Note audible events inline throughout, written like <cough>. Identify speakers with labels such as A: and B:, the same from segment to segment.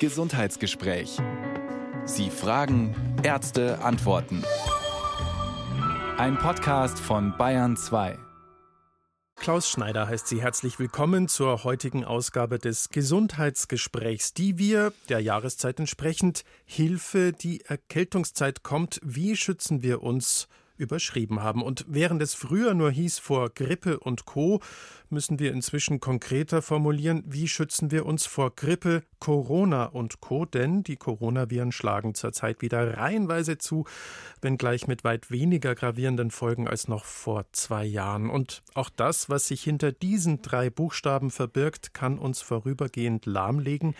A: Gesundheitsgespräch. Sie fragen, Ärzte antworten. Ein Podcast von Bayern 2.
B: Klaus Schneider heißt Sie herzlich willkommen zur heutigen Ausgabe des Gesundheitsgesprächs, die wir der Jahreszeit entsprechend Hilfe, die Erkältungszeit kommt. Wie schützen wir uns überschrieben haben. Und während es früher nur hieß vor Grippe und Co, müssen wir inzwischen konkreter formulieren, wie schützen wir uns vor Grippe, Corona und Co. Denn die Coronaviren schlagen zurzeit wieder reihenweise zu, wenngleich mit weit weniger gravierenden Folgen als noch vor zwei Jahren. Und auch das, was sich hinter diesen drei Buchstaben verbirgt, kann uns vorübergehend lahmlegen.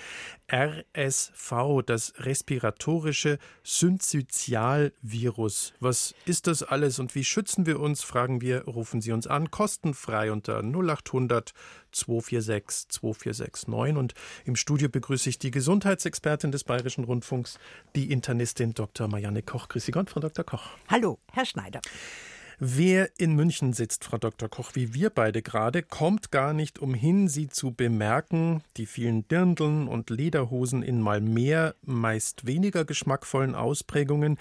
B: RSV, das respiratorische Synzytialvirus. Was ist das alles und wie schützen wir uns? Fragen wir, rufen Sie uns an, kostenfrei unter 0800 246 2469. Und im Studio begrüße ich die Gesundheitsexpertin des Bayerischen Rundfunks, die Internistin Dr. Marianne Koch. Grüße Gott, Frau Dr. Koch.
C: Hallo, Herr Schneider.
B: Wer in München sitzt, Frau Dr. Koch, wie wir beide gerade, kommt gar nicht umhin, Sie zu bemerken. Die vielen Dirndeln und Lederhosen in mal mehr, meist weniger geschmackvollen Ausprägungen,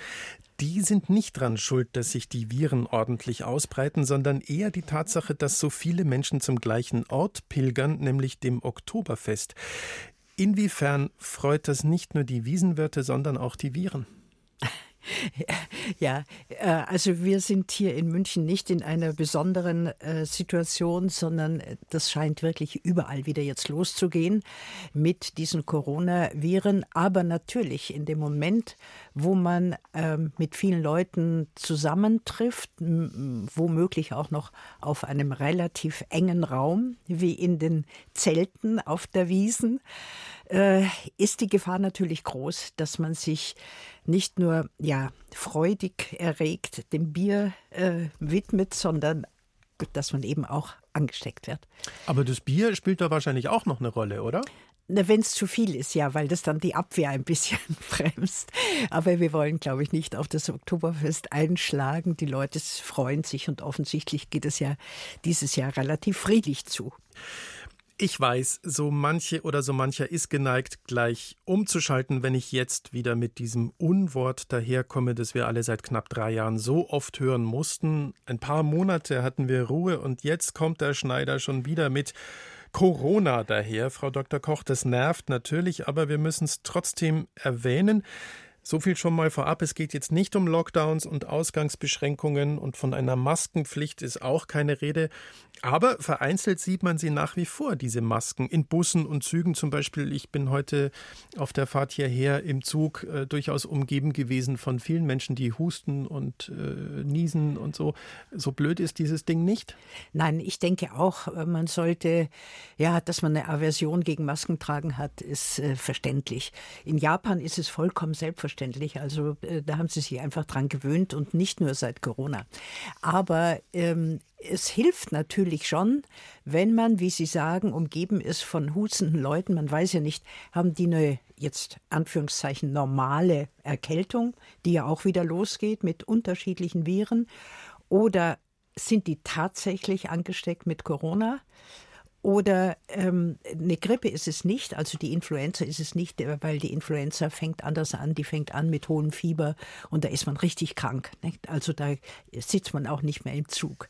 B: die sind nicht dran schuld, dass sich die Viren ordentlich ausbreiten, sondern eher die Tatsache, dass so viele Menschen zum gleichen Ort pilgern, nämlich dem Oktoberfest. Inwiefern freut das nicht nur die Wiesenwirte, sondern auch die Viren?
C: Ja, äh, also wir sind hier in München nicht in einer besonderen äh, Situation, sondern das scheint wirklich überall wieder jetzt loszugehen mit diesen Coronaviren. Aber natürlich in dem Moment, wo man ähm, mit vielen Leuten zusammentrifft, womöglich auch noch auf einem relativ engen Raum, wie in den Zelten auf der Wiesen, äh, ist die Gefahr natürlich groß, dass man sich nicht nur ja freudig erregt dem Bier äh, widmet, sondern dass man eben auch angesteckt wird.
B: Aber das Bier spielt da wahrscheinlich auch noch eine Rolle, oder?
C: Wenn es zu viel ist, ja, weil das dann die Abwehr ein bisschen <laughs> bremst. Aber wir wollen, glaube ich, nicht auf das Oktoberfest einschlagen. Die Leute freuen sich und offensichtlich geht es ja dieses Jahr relativ friedlich zu.
B: Ich weiß, so manche oder so mancher ist geneigt, gleich umzuschalten, wenn ich jetzt wieder mit diesem Unwort daherkomme, das wir alle seit knapp drei Jahren so oft hören mussten. Ein paar Monate hatten wir Ruhe und jetzt kommt der Schneider schon wieder mit Corona daher, Frau Dr. Koch. Das nervt natürlich, aber wir müssen es trotzdem erwähnen. So viel schon mal vorab. Es geht jetzt nicht um Lockdowns und Ausgangsbeschränkungen und von einer Maskenpflicht ist auch keine Rede. Aber vereinzelt sieht man sie nach wie vor, diese Masken, in Bussen und Zügen zum Beispiel. Ich bin heute auf der Fahrt hierher im Zug äh, durchaus umgeben gewesen von vielen Menschen, die husten und äh, niesen und so. So blöd ist dieses Ding nicht?
C: Nein, ich denke auch, äh, man sollte, ja, dass man eine Aversion gegen Masken tragen hat, ist äh, verständlich. In Japan ist es vollkommen selbstverständlich selbstverständlich. Also äh, da haben sie sich einfach dran gewöhnt und nicht nur seit Corona. Aber ähm, es hilft natürlich schon, wenn man, wie Sie sagen, umgeben ist von hustenden Leuten. Man weiß ja nicht, haben die eine jetzt Anführungszeichen normale Erkältung, die ja auch wieder losgeht mit unterschiedlichen Viren, oder sind die tatsächlich angesteckt mit Corona? Oder ähm, eine Grippe ist es nicht, also die Influenza ist es nicht, weil die Influenza fängt anders an, die fängt an mit hohem Fieber und da ist man richtig krank. Nicht? Also da sitzt man auch nicht mehr im Zug.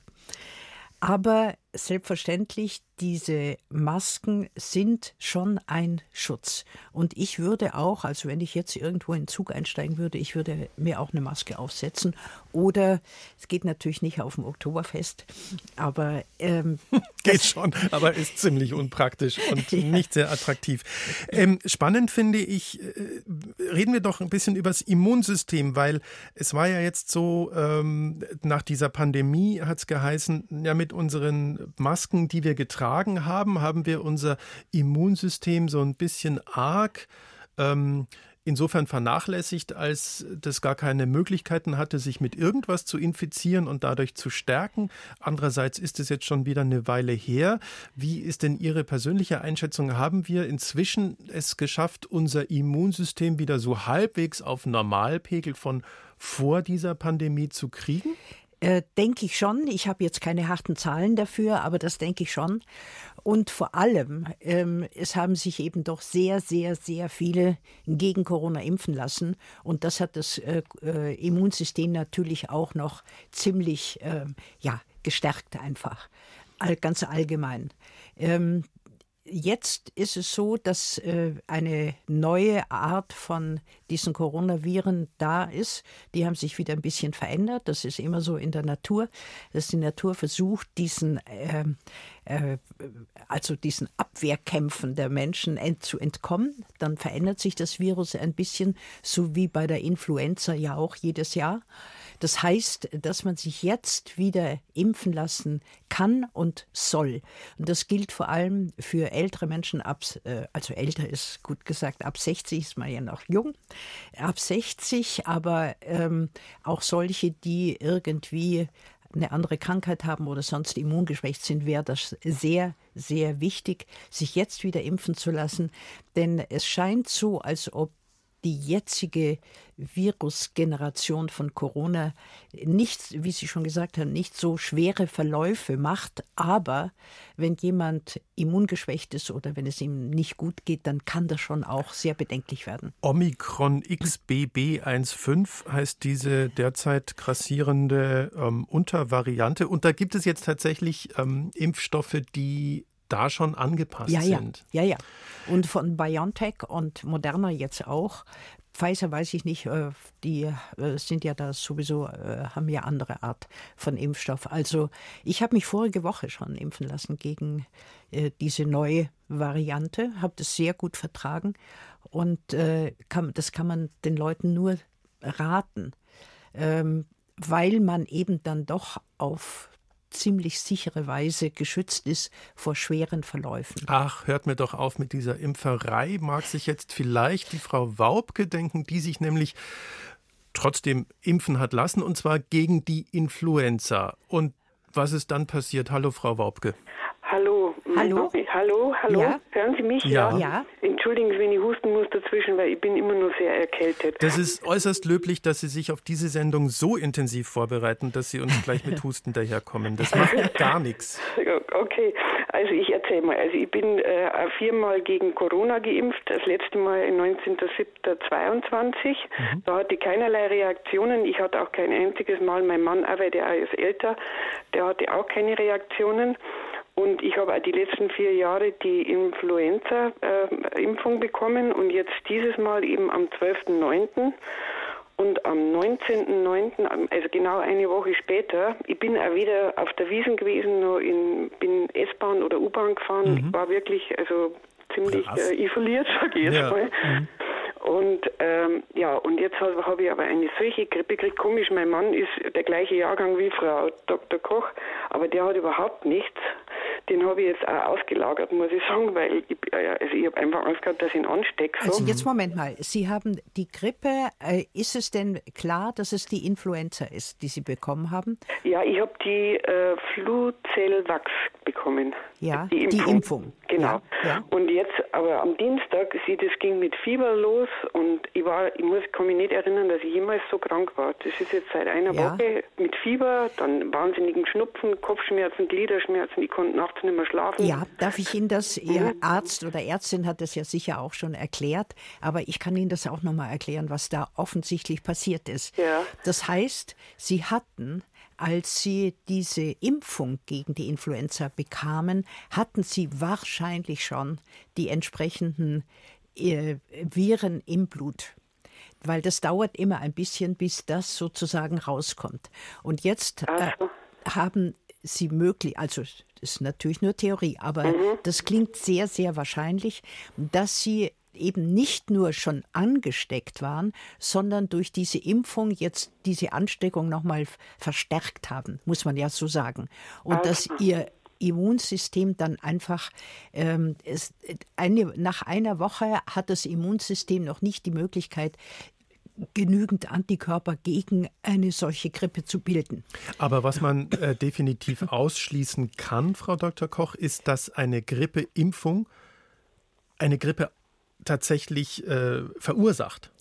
C: Aber selbstverständlich, diese Masken sind schon ein Schutz. Und ich würde auch, also wenn ich jetzt irgendwo in den Zug einsteigen würde, ich würde mir auch eine Maske aufsetzen. Oder es geht natürlich nicht auf dem Oktoberfest, aber ähm, <laughs>
B: geht schon, aber ist ziemlich unpraktisch und <laughs> ja. nicht sehr attraktiv. Ähm, spannend finde ich, äh, reden wir doch ein bisschen über das Immunsystem, weil es war ja jetzt so, ähm, nach dieser Pandemie hat es geheißen, ja mit unseren Masken, die wir getragen haben, haben wir unser Immunsystem so ein bisschen arg ähm, insofern vernachlässigt, als das gar keine Möglichkeiten hatte, sich mit irgendwas zu infizieren und dadurch zu stärken. Andererseits ist es jetzt schon wieder eine Weile her. Wie ist denn Ihre persönliche Einschätzung? Haben wir inzwischen es geschafft, unser Immunsystem wieder so halbwegs auf Normalpegel von vor dieser Pandemie zu kriegen?
C: Äh, denke ich schon. Ich habe jetzt keine harten Zahlen dafür, aber das denke ich schon. Und vor allem, ähm, es haben sich eben doch sehr, sehr, sehr viele gegen Corona impfen lassen. Und das hat das äh, äh Immunsystem natürlich auch noch ziemlich äh, ja, gestärkt einfach. All, ganz allgemein. Ähm, Jetzt ist es so, dass äh, eine neue Art von diesen Coronaviren da ist. Die haben sich wieder ein bisschen verändert. Das ist immer so in der Natur, dass die Natur versucht, diesen, äh, äh, also diesen Abwehrkämpfen der Menschen zu entkommen. Dann verändert sich das Virus ein bisschen, so wie bei der Influenza ja auch jedes Jahr. Das heißt, dass man sich jetzt wieder impfen lassen kann und soll. Und das gilt vor allem für ältere Menschen ab, äh, also älter ist gut gesagt, ab 60 ist man ja noch jung, ab 60, aber ähm, auch solche, die irgendwie eine andere Krankheit haben oder sonst immungeschwächt sind, wäre das sehr, sehr wichtig, sich jetzt wieder impfen zu lassen. Denn es scheint so, als ob die jetzige Virusgeneration von Corona nicht, wie Sie schon gesagt haben, nicht so schwere Verläufe macht. Aber wenn jemand immungeschwächt ist oder wenn es ihm nicht gut geht, dann kann das schon auch sehr bedenklich werden.
B: Omikron XBB15 heißt diese derzeit grassierende ähm, Untervariante. Und da gibt es jetzt tatsächlich ähm, Impfstoffe, die da schon angepasst
C: ja,
B: ja. sind.
C: Ja, ja. Und von BioNTech und Moderna jetzt auch. Pfizer weiß ich nicht, äh, die äh, sind ja da sowieso, äh, haben ja andere Art von Impfstoff. Also ich habe mich vorige Woche schon impfen lassen gegen diese neue Variante, habe das sehr gut vertragen und das kann man den Leuten nur raten, ähm, weil man eben dann doch auf ziemlich sichere Weise geschützt ist vor schweren Verläufen.
B: Ach, hört mir doch auf mit dieser Impferei. Mag sich jetzt vielleicht die Frau Waubke denken, die sich nämlich trotzdem impfen hat lassen, und zwar gegen die Influenza. Und was ist dann passiert? Hallo, Frau Waubke.
D: Hallo.
C: Hallo.
D: Hallo.
C: Ja.
D: Hören Sie mich?
B: Ja.
C: ja.
D: Entschuldigen Sie, wenn ich husten muss dazwischen, weil ich bin immer nur sehr erkältet.
B: Das ist äußerst löblich, dass Sie sich auf diese Sendung so intensiv vorbereiten, dass Sie uns gleich mit <laughs> Husten daherkommen. Das macht gar nichts. <laughs>
D: Okay, also ich erzähle mal. Also ich bin äh, viermal gegen Corona geimpft. Das letzte Mal 19.07.22. Mhm. Da hatte ich keinerlei Reaktionen. Ich hatte auch kein einziges Mal. Mein Mann, aber der ist älter, der hatte auch keine Reaktionen. Und ich habe auch die letzten vier Jahre die Influenza-Impfung bekommen und jetzt dieses Mal eben am 12.09. Und am 19.09., also genau eine Woche später, ich bin auch wieder auf der Wiesen gewesen, noch in, bin S-Bahn oder U-Bahn gefahren. Mhm. Ich war wirklich also ziemlich äh, isoliert, <laughs> sage ich jetzt ja. mal. Mhm. Und ähm, ja, und jetzt habe hab ich aber eine solche Grippe gekriegt. Komisch, mein Mann ist der gleiche Jahrgang wie Frau Dr. Koch, aber der hat überhaupt nichts. Den habe ich jetzt auch ausgelagert, muss ich sagen, weil ich, also ich habe einfach Angst gehabt, dass ich ihn anstecke.
C: So. Also jetzt Moment mal, Sie haben die Grippe, äh, ist es denn klar, dass es die Influenza ist, die Sie bekommen haben?
D: Ja, ich habe die äh, Fluzellwachs bekommen.
C: Ja, die Impfung. Die Impfung.
D: Genau.
C: Ja, ja.
D: Und jetzt, aber am Dienstag, sie, das ging mit Fieber los und ich war, ich muss, kann mich nicht erinnern, dass ich jemals so krank war. Das ist jetzt seit einer ja. Woche mit Fieber, dann wahnsinnigen Schnupfen, Kopfschmerzen, Gliederschmerzen, ich konnte nachts nicht mehr schlafen.
C: Ja, darf ich Ihnen das, Ihr mhm. Arzt oder Ärztin hat das ja sicher auch schon erklärt, aber ich kann Ihnen das auch nochmal erklären, was da offensichtlich passiert ist.
D: Ja.
C: Das heißt, Sie hatten als Sie diese Impfung gegen die Influenza bekamen, hatten Sie wahrscheinlich schon die entsprechenden äh, Viren im Blut weil das dauert immer ein bisschen, bis das sozusagen rauskommt. Und jetzt äh, haben Sie möglich, also das ist natürlich nur Theorie, aber mhm. das klingt sehr, sehr wahrscheinlich, dass Sie eben nicht nur schon angesteckt waren, sondern durch diese Impfung jetzt diese Ansteckung nochmal verstärkt haben, muss man ja so sagen. Und also. dass ihr Immunsystem dann einfach ähm, es, eine, nach einer Woche hat das Immunsystem noch nicht die Möglichkeit, genügend Antikörper gegen eine solche Grippe zu bilden.
B: Aber was man äh, definitiv ausschließen kann, Frau Dr. Koch, ist, dass eine Grippeimpfung eine Grippe tatsächlich äh, verursacht?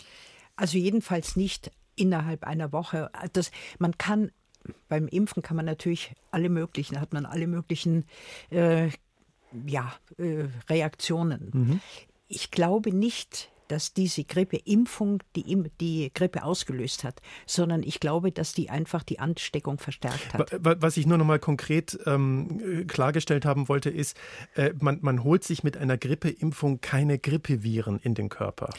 C: Also jedenfalls nicht innerhalb einer Woche. Das, man kann beim Impfen kann man natürlich alle möglichen, hat man alle möglichen äh, ja, äh, Reaktionen. Mhm. Ich glaube nicht, dass diese Grippeimpfung die, die Grippe ausgelöst hat, sondern ich glaube, dass die einfach die Ansteckung verstärkt hat.
B: Was ich nur noch mal konkret ähm, klargestellt haben wollte, ist, äh, man, man holt sich mit einer Grippeimpfung keine Grippeviren in den Körper.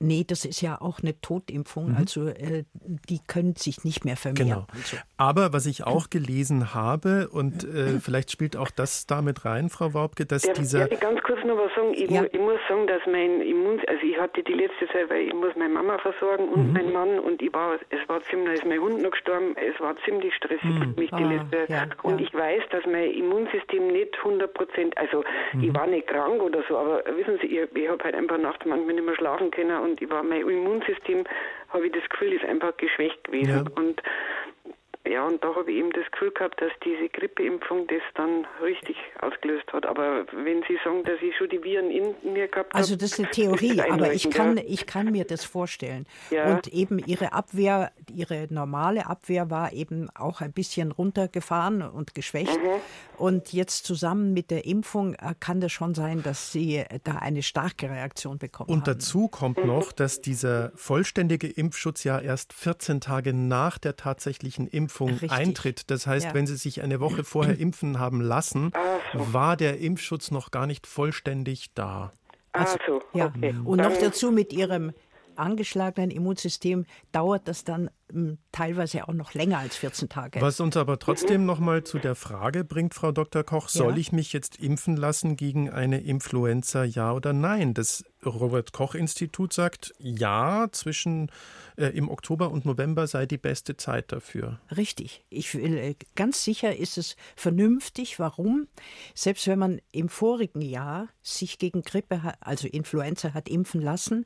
C: Nee, das ist ja auch eine Totimpfung, mhm. also äh, die können sich nicht mehr vermehren. Genau. Also.
B: Aber was ich auch gelesen habe, und äh, vielleicht spielt auch das damit rein, Frau Waubke, dass
D: ja,
B: dieser...
D: Ja, ganz kurz noch was sagen. Ich, ja. mu ich muss sagen, dass mein Immun... Also ich hatte die letzte Zeit, weil ich muss meine Mama versorgen und mhm. meinen Mann und ich war, es war ziemlich, ist mein Hund noch gestorben, es war ziemlich stressig mhm. für mich die ah, letzte ja, Und ich weiß, dass mein Immunsystem nicht 100 Prozent, also ich mhm. war nicht krank oder so, aber wissen Sie, ich, ich habe halt einfach nachts manchmal nicht mehr schlafen können und ich war, mein Immunsystem, habe ich das Gefühl, ist einfach geschwächt gewesen. Ja. Und ja, und da habe ich eben das Gefühl gehabt, dass diese Grippeimpfung das dann richtig ausgelöst hat. Aber wenn Sie sagen, dass ich schon die Viren in mir gehabt habe.
C: Also das ist eine <laughs> Theorie, ist aber ich kann, ich kann mir das vorstellen. Ja. Und eben Ihre Abwehr, Ihre normale Abwehr war eben auch ein bisschen runtergefahren und geschwächt. Mhm. Und jetzt zusammen mit der Impfung äh, kann das schon sein, dass Sie da eine starke Reaktion bekommen
B: und
C: haben.
B: Und dazu kommt mhm. noch, dass dieser vollständige Impfschutz ja erst 14 Tage nach der tatsächlichen Impfung Impfung Richtig. eintritt. Das heißt, ja. wenn Sie sich eine Woche vorher impfen haben lassen, war der Impfschutz noch gar nicht vollständig da.
C: Also, so, ja. Okay. Und noch dazu mit Ihrem angeschlagenen Immunsystem dauert das dann hm, teilweise auch noch länger als 14 Tage.
B: Was uns aber trotzdem noch mal zu der Frage bringt, Frau Dr. Koch, soll ja. ich mich jetzt impfen lassen gegen eine Influenza, ja oder nein? Das Robert Koch Institut sagt, ja, zwischen äh, im Oktober und November sei die beste Zeit dafür.
C: Richtig. Ich will, äh, ganz sicher ist es vernünftig. Warum? Selbst wenn man im vorigen Jahr sich gegen Grippe, also Influenza hat impfen lassen,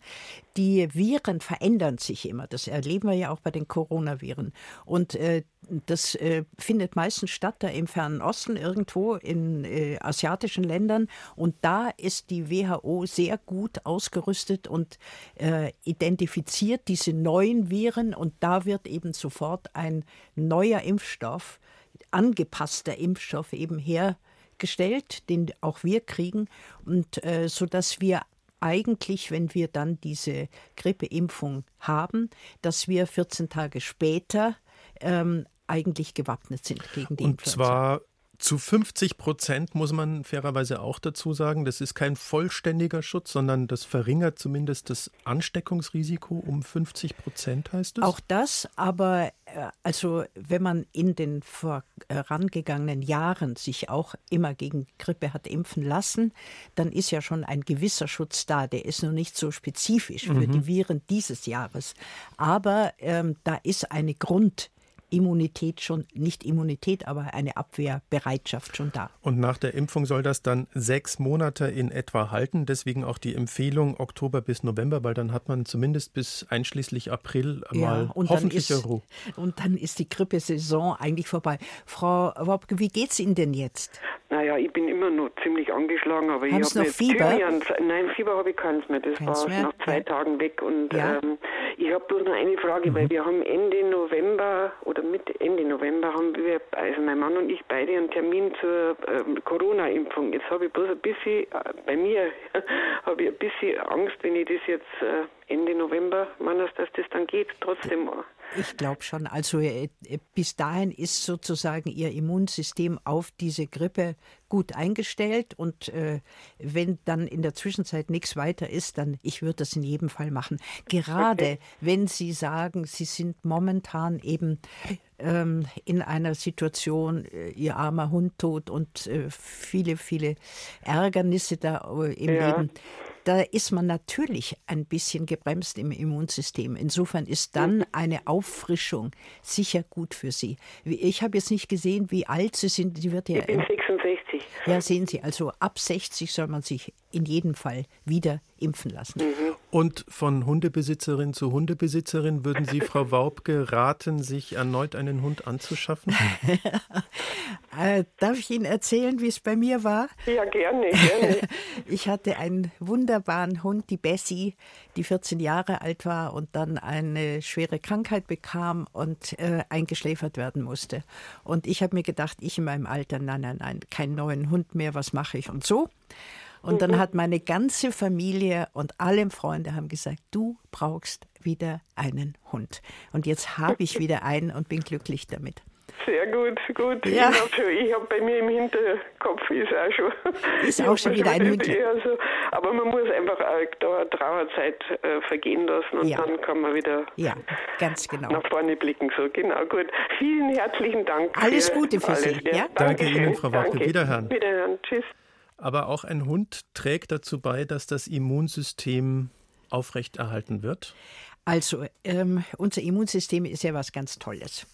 C: die Viren verändern sich immer. Das erleben wir ja auch bei den Coronaviren. Und äh, das äh, findet meistens statt da im Fernen Osten, irgendwo in äh, asiatischen Ländern. Und da ist die WHO sehr gut ausgerüstet und äh, identifiziert diese neuen Viren. Und da wird eben sofort ein neuer Impfstoff, angepasster Impfstoff eben hergestellt, den auch wir kriegen. Und äh, so dass wir eigentlich, wenn wir dann diese Grippeimpfung haben, dass wir 14 Tage später ähm, eigentlich gewappnet sind gegen die
B: Und
C: Influenza.
B: zwar zu 50 Prozent muss man fairerweise auch dazu sagen, das ist kein vollständiger Schutz, sondern das verringert zumindest das Ansteckungsrisiko um 50 Prozent, heißt es?
C: Auch das, aber äh, also wenn man in den vorangegangenen Jahren sich auch immer gegen Grippe hat impfen lassen, dann ist ja schon ein gewisser Schutz da. Der ist noch nicht so spezifisch für mhm. die Viren dieses Jahres. Aber ähm, da ist eine Grund Immunität schon, nicht Immunität, aber eine Abwehrbereitschaft schon da.
B: Und nach der Impfung soll das dann sechs Monate in etwa halten. Deswegen auch die Empfehlung Oktober bis November, weil dann hat man zumindest bis einschließlich April ja, mal hoffentlich
C: ist,
B: Ruhe.
C: Und dann ist die Grippesaison eigentlich vorbei. Frau Wobke, wie geht es Ihnen denn jetzt?
D: Naja, ich bin immer noch ziemlich angeschlagen, aber
C: Haben
D: ich
C: habe noch Fieber?
D: Thymian, nein, Fieber habe ich keins mehr. Das keins war mehr? nach zwei ja. Tagen weg. Und ja. ähm, ich habe bloß noch eine Frage, mhm. weil wir haben Ende November oder Mitte Ende November haben wir, also mein Mann und ich beide einen Termin zur ähm, Corona-Impfung. Jetzt habe ich bloß ein bisschen, äh, bei mir <laughs> habe ich ein bisschen Angst, wenn ich das jetzt äh, Ende November meine, dass das dann geht, trotzdem.
C: Ich glaube schon. Also äh, bis dahin ist sozusagen Ihr Immunsystem auf diese Grippe gut eingestellt und äh, wenn dann in der Zwischenzeit nichts weiter ist, dann ich würde das in jedem Fall machen. Gerade okay. wenn Sie sagen, Sie sind momentan eben ähm, in einer Situation, äh, Ihr armer Hund tot und äh, viele, viele Ärgernisse da äh, im ja. Leben da ist man natürlich ein bisschen gebremst im Immunsystem. Insofern ist dann eine Auffrischung sicher gut für Sie. Ich habe jetzt nicht gesehen, wie alt Sie sind. Sie wird ja,
D: ich bin 66.
C: Ja, sehen Sie, also ab 60 soll man sich in jedem Fall wieder impfen lassen.
B: Und von Hundebesitzerin zu Hundebesitzerin würden Sie Frau Waubke raten, sich erneut einen Hund anzuschaffen? <laughs>
C: äh, darf ich Ihnen erzählen, wie es bei mir war?
D: Ja, gerne, gerne. <laughs>
C: ich hatte einen wunderbaren Hund, die Bessie, die 14 Jahre alt war und dann eine schwere Krankheit bekam und äh, eingeschläfert werden musste. Und ich habe mir gedacht, ich in meinem Alter, nein, nein, nein, keinen neuen Hund mehr, was mache ich und so. Und dann mhm. hat meine ganze Familie und alle Freunde haben gesagt, du brauchst wieder einen Hund. Und jetzt habe ich wieder einen und bin glücklich damit.
D: Sehr gut, gut. Ja. Ich habe hab bei mir im Hinterkopf ist auch schon.
C: Ist auch schon <laughs> wieder ein Hund.
D: So, aber man muss einfach auch da Trauerzeit äh, vergehen lassen und ja. dann kann man wieder
C: ja, ganz genau.
D: nach vorne blicken. So, genau, gut. Vielen herzlichen Dank.
C: Alles Gute für alles, Sie. Ja?
B: Danke Ihnen, Frau Wacke. Wiederhören.
D: Wiederhören. Tschüss.
B: Aber auch ein Hund trägt dazu bei, dass das Immunsystem aufrechterhalten wird?
C: Also, ähm, unser Immunsystem ist ja was ganz Tolles.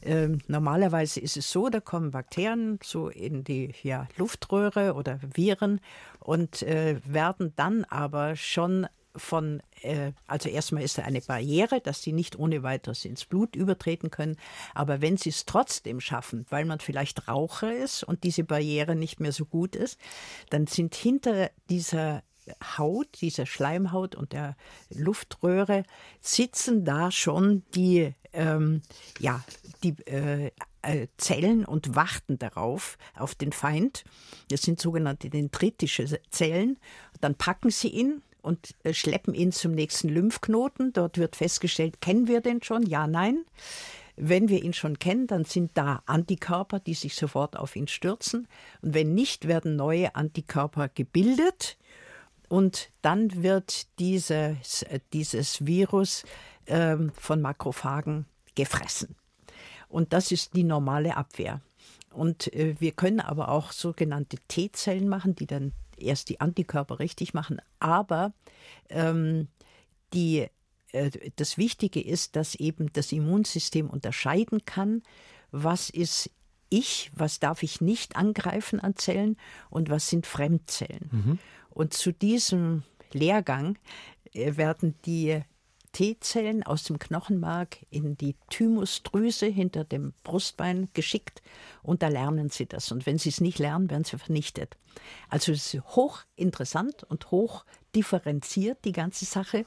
C: Ähm, normalerweise ist es so, da kommen Bakterien so in die ja, Luftröhre oder Viren und äh, werden dann aber schon von, äh, also erstmal ist da eine Barriere, dass sie nicht ohne weiteres ins Blut übertreten können. Aber wenn sie es trotzdem schaffen, weil man vielleicht Raucher ist und diese Barriere nicht mehr so gut ist, dann sind hinter dieser Haut, dieser Schleimhaut und der Luftröhre sitzen da schon die, ähm, ja, die äh, äh, Zellen und warten darauf, auf den Feind. Das sind sogenannte dendritische Zellen. Dann packen sie ihn und äh, schleppen ihn zum nächsten Lymphknoten. Dort wird festgestellt, kennen wir den schon? Ja, nein. Wenn wir ihn schon kennen, dann sind da Antikörper, die sich sofort auf ihn stürzen. Und wenn nicht, werden neue Antikörper gebildet. Und dann wird dieses, äh, dieses Virus äh, von Makrophagen gefressen. Und das ist die normale Abwehr. Und äh, wir können aber auch sogenannte T-Zellen machen, die dann erst die Antikörper richtig machen. Aber ähm, die, äh, das Wichtige ist, dass eben das Immunsystem unterscheiden kann, was ist ich, was darf ich nicht angreifen an Zellen und was sind Fremdzellen. Mhm. Und zu diesem Lehrgang äh, werden die T-Zellen aus dem Knochenmark in die Thymusdrüse hinter dem Brustbein geschickt und da lernen sie das. Und wenn sie es nicht lernen, werden sie vernichtet. Also es ist hochinteressant und hoch differenziert, die ganze Sache.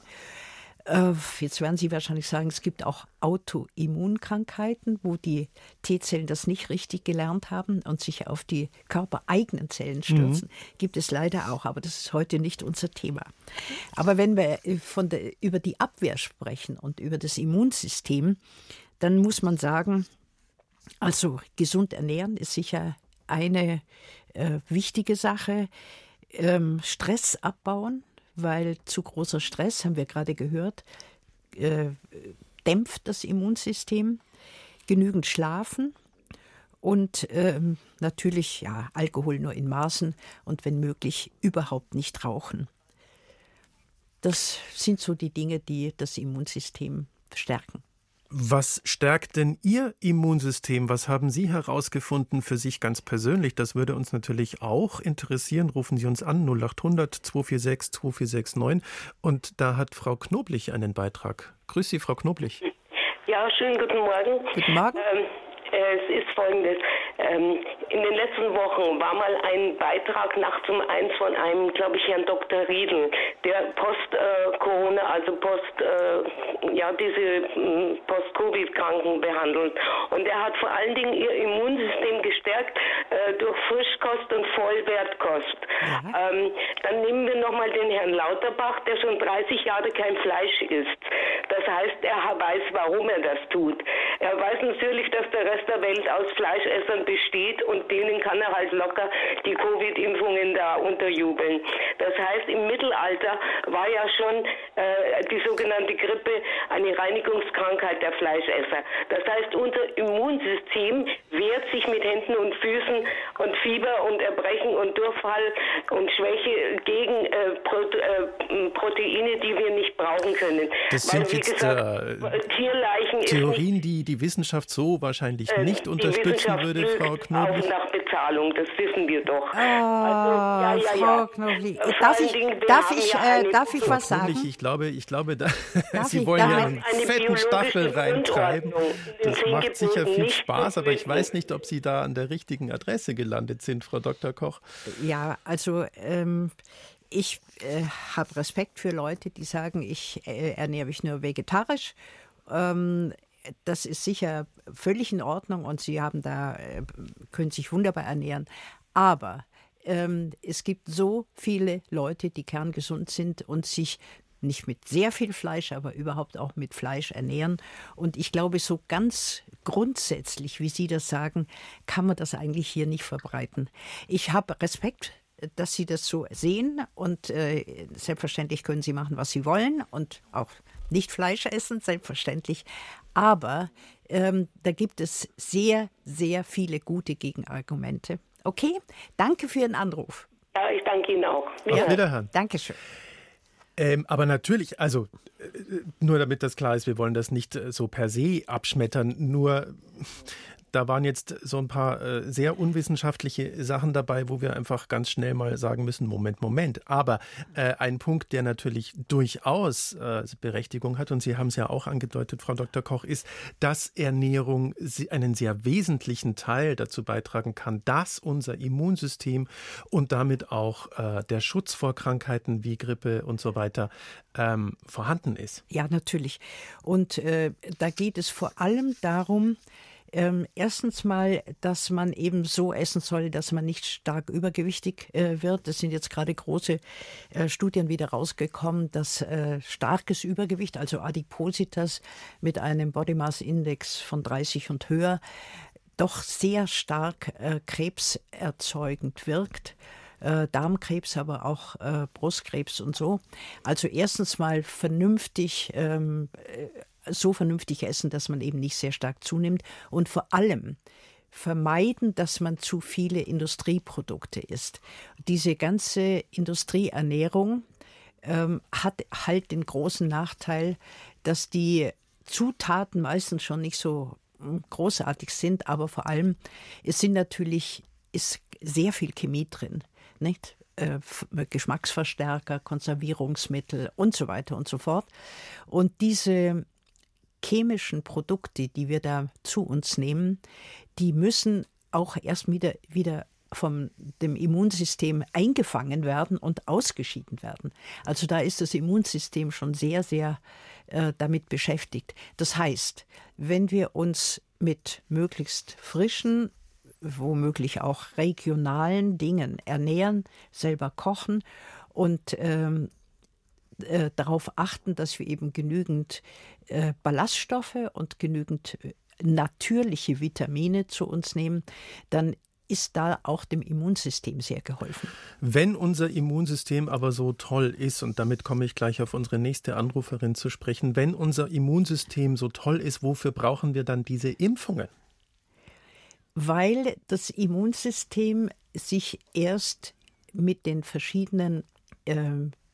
C: Äh, jetzt werden Sie wahrscheinlich sagen, es gibt auch Autoimmunkrankheiten, wo die T-Zellen das nicht richtig gelernt haben und sich auf die körpereigenen Zellen stürzen. Mhm. Gibt es leider auch, aber das ist heute nicht unser Thema. Aber wenn wir von der, über die Abwehr sprechen und über das Immunsystem, dann muss man sagen, also gesund ernähren ist sicher eine äh, wichtige Sache. Ähm, Stress abbauen, weil zu großer Stress, haben wir gerade gehört, äh, dämpft das Immunsystem, genügend schlafen und ähm, natürlich ja Alkohol nur in Maßen und wenn möglich überhaupt nicht rauchen. Das sind so die Dinge, die das Immunsystem stärken.
B: Was stärkt denn Ihr Immunsystem? Was haben Sie herausgefunden für sich ganz persönlich? Das würde uns natürlich auch interessieren. Rufen Sie uns an 0800 246 2469. Und da hat Frau Knoblich einen Beitrag. Grüß Sie, Frau Knoblich.
E: Ja, schönen guten Morgen.
C: Guten Morgen. Ähm,
E: es ist folgendes. Ähm, in den letzten Wochen war mal ein Beitrag nachts um eins von einem, glaube ich, Herrn Dr. Riedel, der Post-Corona, äh, also Post, äh, ja, diese hm, Post-Covid-Kranken behandelt. Und er hat vor allen Dingen ihr Immunsystem gestärkt äh, durch Frischkost und Vollwertkost. Ja. Ähm, dann nehmen wir nochmal den Herrn Lauterbach, der schon 30 Jahre kein Fleisch isst. Das heißt, er weiß, warum er das tut. Er weiß natürlich, dass der Rest der Welt aus Fleischessern besteht und denen kann er halt locker die Covid-Impfungen da unterjubeln. Das heißt, im Mittelalter war ja schon äh, die sogenannte Grippe eine Reinigungskrankheit der Fleischesser. Das heißt, unser Immunsystem wehrt sich mit Händen und Füßen und Fieber und Erbrechen und Durchfall und Schwäche gegen äh, Prote äh, Proteine, die wir nicht brauchen brauchen können.
B: Das Weil, sind jetzt gesagt, äh, Tierleichen Theorien, die die Wissenschaft so wahrscheinlich äh, nicht unterstützen würde, Frau Knoblich.
E: Auch nach Bezahlung, das wissen wir doch.
C: Ah, also, ja, ja, Frau ja. Knoblich, darf ich, Dingen, darf ich, äh, darf ich was sagen?
B: Ich glaube, ich glaube da, <laughs> Sie wollen ja einen fetten Stachel reintreiben. Das macht sicher viel Spaß, aber ich weiß nicht, ob Sie da an der richtigen Adresse gelandet sind, Frau Dr. Koch.
C: Ja, also ähm, ich äh, habe Respekt für Leute, die sagen, ich äh, ernähre mich nur vegetarisch. Ähm, das ist sicher völlig in Ordnung und Sie haben da, äh, können sich wunderbar ernähren. Aber ähm, es gibt so viele Leute, die kerngesund sind und sich nicht mit sehr viel Fleisch, aber überhaupt auch mit Fleisch ernähren. Und ich glaube, so ganz grundsätzlich, wie Sie das sagen, kann man das eigentlich hier nicht verbreiten. Ich habe Respekt dass Sie das so sehen und äh, selbstverständlich können Sie machen, was Sie wollen und auch nicht Fleisch essen, selbstverständlich. Aber ähm, da gibt es sehr, sehr viele gute Gegenargumente. Okay, danke für Ihren Anruf.
E: Ja, ich danke Ihnen auch.
B: Auf Wiederhören.
C: Dankeschön.
B: Ähm, aber natürlich, also äh, nur damit das klar ist, wir wollen das nicht äh, so per se abschmettern, nur da waren jetzt so ein paar äh, sehr unwissenschaftliche Sachen dabei, wo wir einfach ganz schnell mal sagen müssen, Moment, Moment. Aber äh, ein Punkt, der natürlich durchaus äh, Berechtigung hat, und Sie haben es ja auch angedeutet, Frau Dr. Koch, ist, dass Ernährung einen sehr wesentlichen Teil dazu beitragen kann, dass unser Immunsystem und damit auch äh, der Schutz vor Krankheiten wie Grippe und so weiter ähm, vorhanden ist.
C: Ja, natürlich. Und äh, da geht es vor allem darum, ähm, erstens mal, dass man eben so essen soll, dass man nicht stark übergewichtig äh, wird. Es sind jetzt gerade große äh, Studien wieder rausgekommen, dass äh, starkes Übergewicht, also Adipositas mit einem Body Mass Index von 30 und höher, doch sehr stark äh, krebserzeugend wirkt. Äh, Darmkrebs, aber auch äh, Brustkrebs und so. Also erstens mal vernünftig ähm, äh, so vernünftig essen, dass man eben nicht sehr stark zunimmt und vor allem vermeiden, dass man zu viele Industrieprodukte isst. Diese ganze Industrieernährung ähm, hat halt den großen Nachteil, dass die Zutaten meistens schon nicht so hm, großartig sind, aber vor allem es sind natürlich ist sehr viel Chemie drin, nicht? Äh, Geschmacksverstärker, Konservierungsmittel und so weiter und so fort. Und diese chemischen Produkte, die wir da zu uns nehmen, die müssen auch erst wieder, wieder vom dem Immunsystem eingefangen werden und ausgeschieden werden. Also da ist das Immunsystem schon sehr, sehr äh, damit beschäftigt. Das heißt, wenn wir uns mit möglichst frischen, womöglich auch regionalen Dingen ernähren, selber kochen und ähm, äh, darauf achten, dass wir eben genügend äh, Ballaststoffe und genügend äh, natürliche Vitamine zu uns nehmen, dann ist da auch dem Immunsystem sehr geholfen.
B: Wenn unser Immunsystem aber so toll ist, und damit komme ich gleich auf unsere nächste Anruferin zu sprechen, wenn unser Immunsystem so toll ist, wofür brauchen wir dann diese Impfungen?
C: Weil das Immunsystem sich erst mit den verschiedenen äh,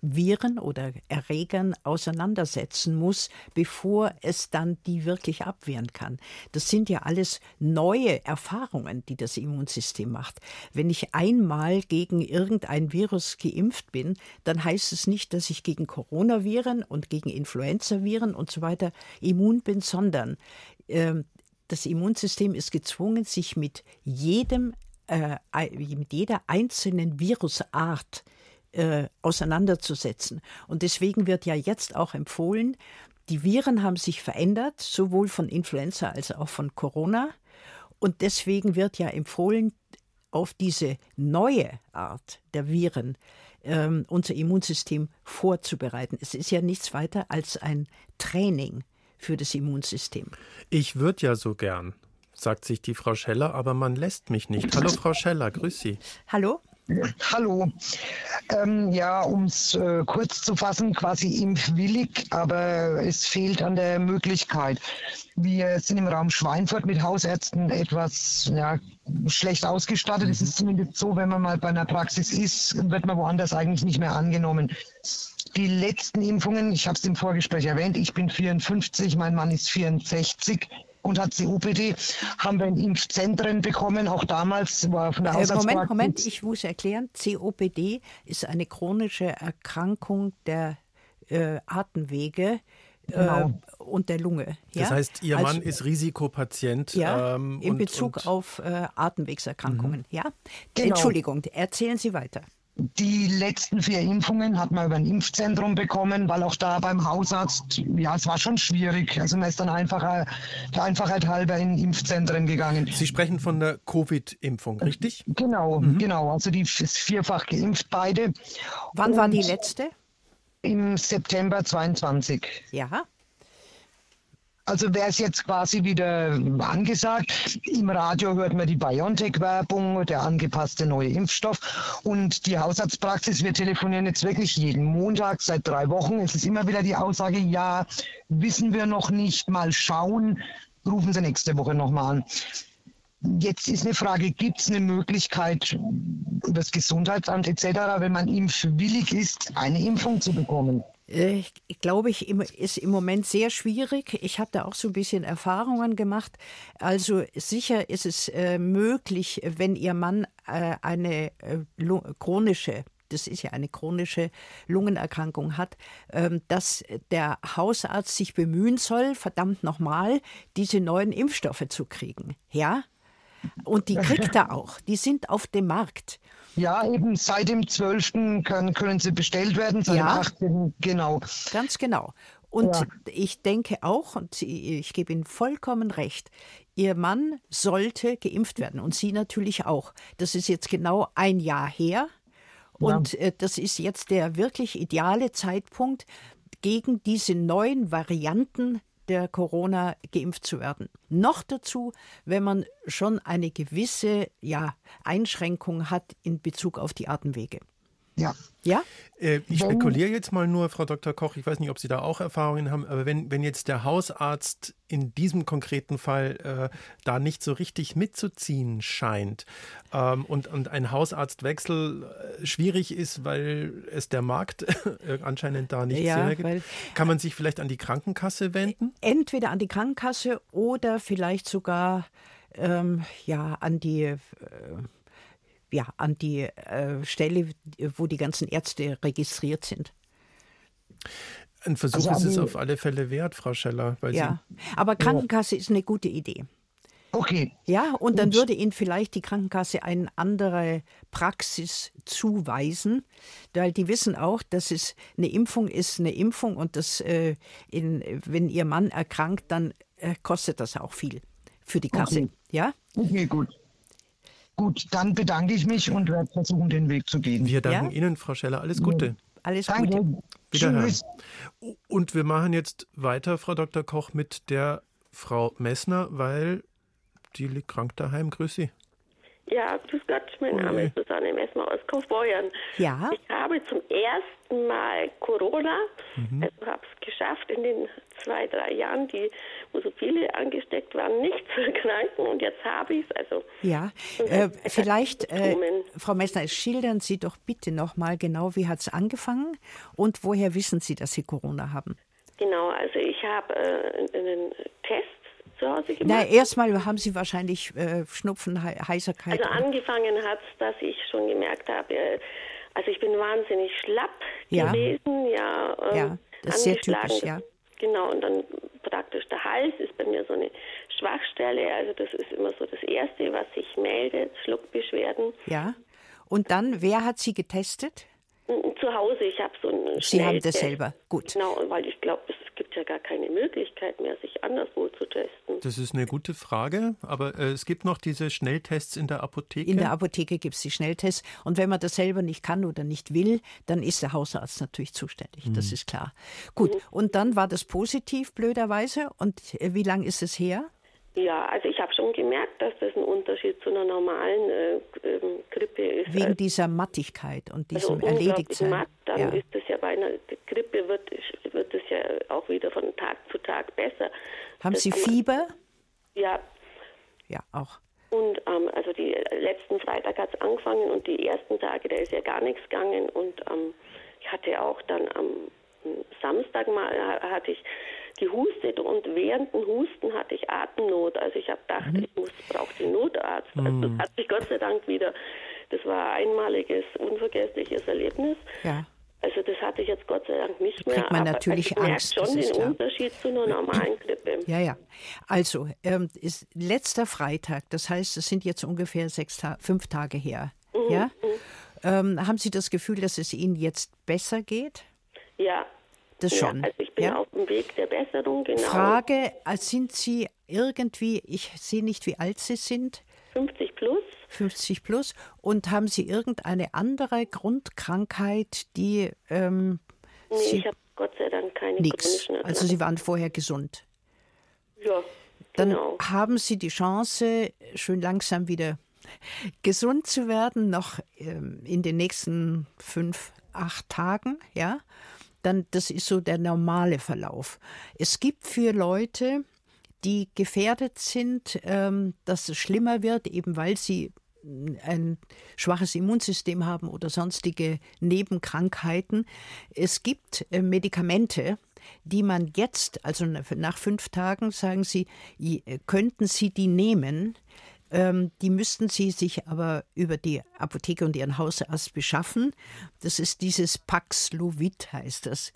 C: Viren oder Erregern auseinandersetzen muss, bevor es dann die wirklich abwehren kann. Das sind ja alles neue Erfahrungen, die das Immunsystem macht. Wenn ich einmal gegen irgendein Virus geimpft bin, dann heißt es nicht, dass ich gegen Coronaviren und gegen Influenzaviren und so weiter immun bin, sondern äh, das Immunsystem ist gezwungen, sich mit jedem äh, mit jeder einzelnen Virusart äh, auseinanderzusetzen. Und deswegen wird ja jetzt auch empfohlen, die Viren haben sich verändert, sowohl von Influenza als auch von Corona. Und deswegen wird ja empfohlen, auf diese neue Art der Viren ähm, unser Immunsystem vorzubereiten. Es ist ja nichts weiter als ein Training für das Immunsystem.
B: Ich würde ja so gern, sagt sich die Frau Scheller, aber man lässt mich nicht. Hallo Frau Scheller, grüß Sie.
C: Hallo. <laughs>
F: Hallo. Ähm, ja, um es äh, kurz zu fassen, quasi impfwillig, aber es fehlt an der Möglichkeit. Wir sind im Raum Schweinfurt mit Hausärzten etwas ja, schlecht ausgestattet. Es ist zumindest so, wenn man mal bei einer Praxis ist, wird man woanders eigentlich nicht mehr angenommen. die letzten Impfungen, ich habe es im Vorgespräch erwähnt, ich bin 54, mein Mann ist 64 und hat COPD, haben wir in Impfzentren bekommen. Auch damals war von der
C: äh, Moment, Moment, ich muss erklären, COPD ist eine chronische Erkrankung der äh, Atemwege. Äh, genau. und der Lunge.
B: Ja? Das heißt, Ihr Mann ist Risikopatient.
C: Ja, ähm, in Bezug und, auf äh, Atemwegserkrankungen. Mhm. Ja? Genau. Entschuldigung, erzählen Sie weiter.
F: Die letzten vier Impfungen hat man über ein Impfzentrum bekommen, weil auch da beim Hausarzt, ja, es war schon schwierig. Also man ist dann einfach der Einfachheit halber in Impfzentren gegangen.
B: Sie sprechen von der Covid-Impfung, richtig?
F: Genau, mhm. genau. Also die ist vierfach geimpft, beide.
C: Wann Und war die letzte?
F: Im September 22.
C: Ja.
F: Also wäre es jetzt quasi wieder angesagt. Im Radio hört man die BioNTech-Werbung, der angepasste neue Impfstoff. Und die Hausarztpraxis, wir telefonieren jetzt wirklich jeden Montag seit drei Wochen. Es ist immer wieder die Aussage, ja, wissen wir noch nicht, mal schauen, rufen Sie nächste Woche nochmal an. Jetzt ist eine Frage, gibt es eine Möglichkeit, über das Gesundheitsamt etc., wenn man impfwillig ist, eine Impfung zu bekommen?
C: Äh, glaube ich, ist im Moment sehr schwierig. Ich habe da auch so ein bisschen Erfahrungen gemacht. Also sicher ist es äh, möglich, wenn Ihr Mann äh, eine chronische das ist ja eine chronische Lungenerkrankung hat, ähm, dass der Hausarzt sich bemühen soll, verdammt nochmal, diese neuen Impfstoffe zu kriegen. Ja? Und die <laughs> kriegt er auch. Die sind auf dem Markt.
F: Ja, eben seit dem 12. Können, können sie bestellt werden, seit ja, dem 18. genau.
C: Ganz genau. Und ja. ich denke auch, und ich gebe Ihnen vollkommen recht, Ihr Mann sollte geimpft werden und Sie natürlich auch. Das ist jetzt genau ein Jahr her. Und ja. Äh, das ist jetzt der wirklich ideale Zeitpunkt, gegen diese neuen Varianten der Corona geimpft zu werden. Noch dazu, wenn man schon eine gewisse ja, Einschränkung hat in Bezug auf die Atemwege.
F: Ja.
C: Ja?
B: Äh, ich spekuliere jetzt mal nur, Frau Dr. Koch, ich weiß nicht, ob Sie da auch Erfahrungen haben, aber wenn, wenn jetzt der Hausarzt in diesem konkreten Fall äh, da nicht so richtig mitzuziehen scheint ähm, und, und ein Hausarztwechsel äh, schwierig ist, weil es der Markt <laughs> anscheinend da nicht ja, hergibt, kann man sich vielleicht an die Krankenkasse wenden?
C: Entweder an die Krankenkasse oder vielleicht sogar ähm, ja, an die äh, ja, an die äh, Stelle, wo die ganzen Ärzte registriert sind.
B: Ein Versuch also, ist es auf alle Fälle wert, Frau Scheller.
C: ja, aber Krankenkasse ja. ist eine gute Idee.
F: Okay.
C: Ja, und dann würde Ihnen vielleicht die Krankenkasse eine andere Praxis zuweisen, weil die wissen auch, dass es eine Impfung ist, eine Impfung und das, äh, in, wenn Ihr Mann erkrankt, dann äh, kostet das auch viel für die Kasse. Okay. Ja?
F: Okay, gut. Gut, dann bedanke ich mich und werde versuchen, den Weg zu gehen.
B: Wir danken ja? Ihnen, Frau Scheller. Alles Gute.
C: Alles Danke. Gute.
B: Wiederhören. Tschüss. Und wir machen jetzt weiter, Frau Dr. Koch, mit der Frau Messner, weil die liegt krank daheim. Grüß Sie.
G: Gott, mein okay. Name ist Susanne Messner aus Kaufbeuern.
C: Ja.
G: Ich habe zum ersten Mal Corona, mhm. also habe es geschafft, in den zwei, drei Jahren, die, wo so viele angesteckt waren, nicht zu erkranken und jetzt habe ich es. Also,
C: ja, äh, vielleicht, äh, Frau Messner, schildern Sie doch bitte nochmal genau, wie hat es angefangen und woher wissen Sie, dass Sie Corona haben?
G: Genau, also ich habe äh, einen Test zu Hause gemacht?
C: Na, erstmal haben Sie wahrscheinlich äh, Schnupfen, He Heiserkeit.
G: Also angefangen hat es, dass ich schon gemerkt habe, äh, also ich bin wahnsinnig schlapp ja. gewesen, ja.
C: Ähm, ja, das ist sehr typisch, ja.
G: Genau, und dann praktisch der Hals ist bei mir so eine Schwachstelle, also das ist immer so das Erste, was sich meldet, Schluckbeschwerden.
C: Ja, und dann, wer hat Sie getestet?
G: Zu Hause, ich habe so einen
C: Sie haben das selber, gut.
G: Genau, weil ich glaube, es gibt ja gar keine Möglichkeit mehr, sich anderswo zu testen.
B: Das ist eine gute Frage, aber äh, es gibt noch diese Schnelltests in der Apotheke.
C: In der Apotheke gibt es die Schnelltests und wenn man das selber nicht kann oder nicht will, dann ist der Hausarzt natürlich zuständig, mhm. das ist klar. Gut, mhm. und dann war das positiv, blöderweise. Und äh, wie lange ist es her?
G: Ja, also ich habe schon gemerkt, dass das ein Unterschied zu einer normalen äh, Grippe ist.
C: Wegen dieser Mattigkeit und diesem also Erledigtsein.
G: Matt, dann ja. ist es bei einer Grippe wird, wird es ja auch wieder von Tag zu Tag besser.
C: Haben das Sie Fieber?
G: Ja.
C: Ja, auch.
G: Und ähm, also die letzten Freitag hat es angefangen und die ersten Tage, da ist ja gar nichts gegangen und am ich hatte auch dann am Samstag mal hatte ich gehustet und während dem Husten hatte ich Atemnot. Also ich habe gedacht, mhm. ich muss brauche den Notarzt. Also das hat sich Gott sei Dank wieder. Das war ein einmaliges, unvergessliches Erlebnis.
C: Ja.
G: Also das hatte ich jetzt Gott sei Dank nicht mehr.
C: Kriegt man natürlich
G: aber ich
C: Angst.
G: schon den
C: klar.
G: Unterschied zu einer normalen Grippe.
C: Ja, ja. Also, ähm, ist letzter Freitag, das heißt, es sind jetzt ungefähr sechs Ta fünf Tage her.
G: Mhm,
C: Ja? Ähm, haben Sie das Gefühl, dass es Ihnen jetzt besser geht?
G: Ja.
C: Das
G: ja,
C: schon.
G: Also ich bin
C: ja?
G: auf dem Weg der Besserung, genau.
C: Frage, äh, sind Sie irgendwie, ich sehe nicht, wie alt Sie sind,
G: 50 plus.
C: 50 plus, und haben Sie irgendeine andere Grundkrankheit, die ähm,
G: Nee,
C: Sie
G: ich habe Gott sei Dank keine
C: nichts.
G: chronischen
C: Also Sie waren vorher gesund.
G: Ja,
C: Dann
G: genau.
C: haben Sie die Chance, schön langsam wieder gesund zu werden, noch ähm, in den nächsten fünf, acht Tagen, ja. Dann, das ist so der normale Verlauf. Es gibt für Leute, die gefährdet sind, ähm, dass es schlimmer wird, eben weil sie ein schwaches Immunsystem haben oder sonstige Nebenkrankheiten. Es gibt äh, Medikamente, die man jetzt, also nach fünf Tagen, sagen Sie, äh, könnten Sie die nehmen. Ähm, die müssten Sie sich aber über die Apotheke und Ihren Hausarzt beschaffen. Das ist dieses Paxlovid, heißt das.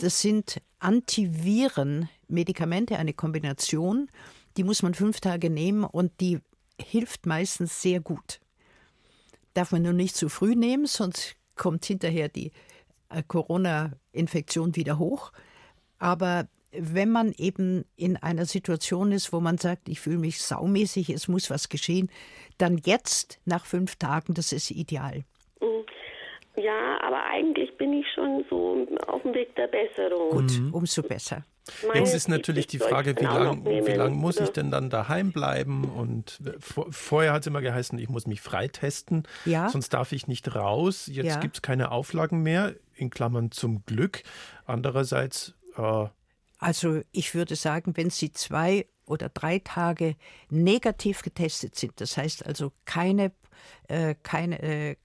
C: Das sind Antiviren-Medikamente, eine Kombination. Die muss man fünf Tage nehmen und die hilft meistens sehr gut. Darf man nur nicht zu früh nehmen, sonst kommt hinterher die äh, Corona-Infektion wieder hoch. Aber wenn man eben in einer Situation ist, wo man sagt, ich fühle mich saumäßig, es muss was geschehen, dann jetzt nach fünf Tagen, das ist ideal.
G: Ja, aber eigentlich bin ich schon so auf dem Weg der Besserung.
C: Gut, umso besser.
B: Jetzt ist natürlich die Frage, wie lange wie lang muss ich denn dann daheim bleiben? Und vor, vorher hat es immer geheißen, ich muss mich freitesten,
C: Ja.
B: sonst darf ich nicht raus. Jetzt
C: Ja.
B: gibt es keine Auflagen mehr, in Klammern zum Glück. Andererseits, äh,
C: Also ich würde sagen, wenn Sie zwei oder drei Tage negativ getestet sind, das heißt also keine, äh, keine, äh, äh,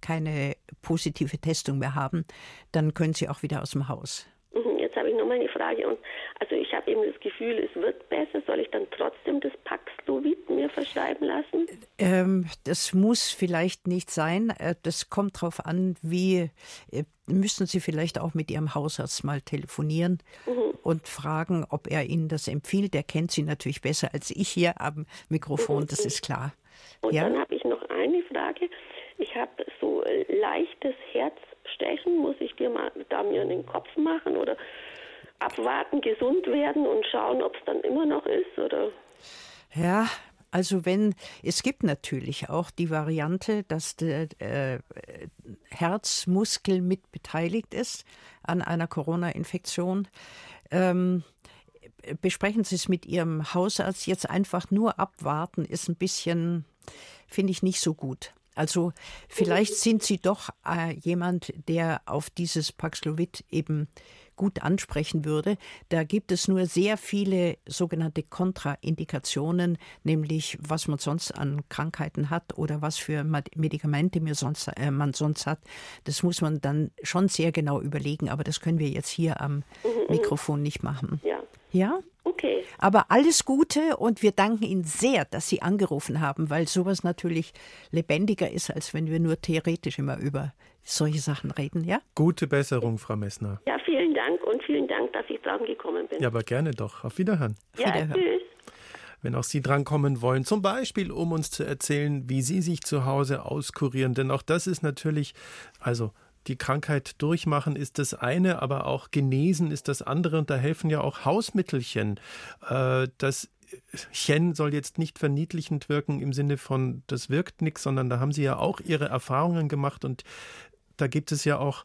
C: keine positive Testung mehr haben, dann können Sie auch wieder aus dem Haus.
G: Mhm, Jetzt habe ich noch mal eine Frage. Und also ich habe eben das Gefühl, es wird besser. Soll ich dann trotzdem das Paxlovid mir verschreiben lassen?
C: Ähm, das muss vielleicht nicht sein. Äh, Das kommt darauf an, wie äh, müssen Sie vielleicht auch mit Ihrem Hausarzt mal telefonieren und fragen, ob er Ihnen das empfiehlt. Der kennt Sie natürlich besser als ich hier am Mikrofon, das ist klar.
G: Und
C: Ja?
G: dann habe ich noch eine Frage. Ich habe so äh, leichtes Herzstechen. Muss ich dir mal da mir in den Kopf machen oder abwarten, gesund werden und schauen, ob es dann immer noch ist? Oder
C: Ja, also wenn, es gibt natürlich auch die Variante, dass der äh, Herzmuskel mit beteiligt ist an einer Corona-Infektion. Ähm, besprechen Sie es mit Ihrem Hausarzt. Jetzt einfach nur abwarten ist ein bisschen, finde ich, nicht so gut. Also vielleicht sind Sie doch äh, jemand, der auf dieses Paxlovid eben gut ansprechen würde. Da gibt es nur sehr viele sogenannte Kontraindikationen, nämlich was man sonst an Krankheiten hat oder was für Medikamente mir sonst, äh, man sonst hat. Das muss man dann schon sehr genau überlegen, aber das können wir jetzt hier am Mikrofon nicht machen.
G: ja,
C: Ja?
G: Okay.
C: Aber alles Gute und wir danken Ihnen sehr, dass Sie angerufen haben, weil sowas natürlich lebendiger ist, als wenn wir nur theoretisch immer über solche Sachen reden, ja?
B: gute Besserung, Frau Messner.
G: Ja, vielen Dank und vielen Dank, dass ich dran gekommen bin.
B: Ja, aber gerne doch. Auf Wiederhören.
G: ja
C: Wiederhören.
G: tschüss.
B: Wenn auch Sie drankommen wollen, zum Beispiel, um uns zu erzählen, wie Sie sich zu Hause auskurieren. Denn auch das ist natürlich, also die Krankheit durchmachen ist das eine, aber auch genesen ist das andere. Und da helfen ja auch Hausmittelchen. Äh, Das Chen soll jetzt nicht verniedlichend wirken im Sinne von, das wirkt nichts, sondern da haben Sie ja auch Ihre Erfahrungen gemacht und da gibt es ja auch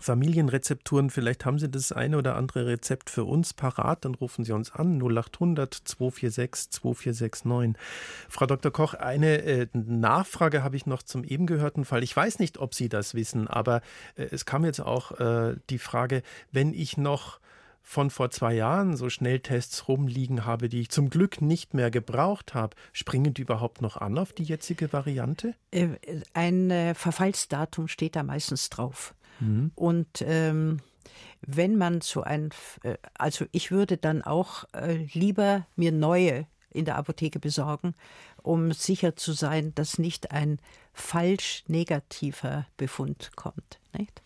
B: Familienrezepturen, vielleicht haben Sie das eine oder andere Rezept für uns parat, dann rufen Sie uns an 0800 246 2469. Frau Dr. Koch, eine äh, Nachfrage habe ich noch zum eben gehörten Fall. Ich weiß nicht, ob Sie das wissen, aber äh, es kam jetzt auch äh, die Frage, wenn ich noch von vor zwei Jahren so Schnelltests rumliegen habe, die ich zum Glück nicht mehr gebraucht habe, springen die überhaupt noch an auf die jetzige Variante?
C: Äh, Ein äh, Verfallsdatum steht da meistens drauf. Mhm. Und ähm, wenn man so ein, äh, also ich würde dann auch äh, lieber mir neue in der Apotheke besorgen, um sicher zu sein, dass nicht ein falsch negativer Befund kommt. Nicht?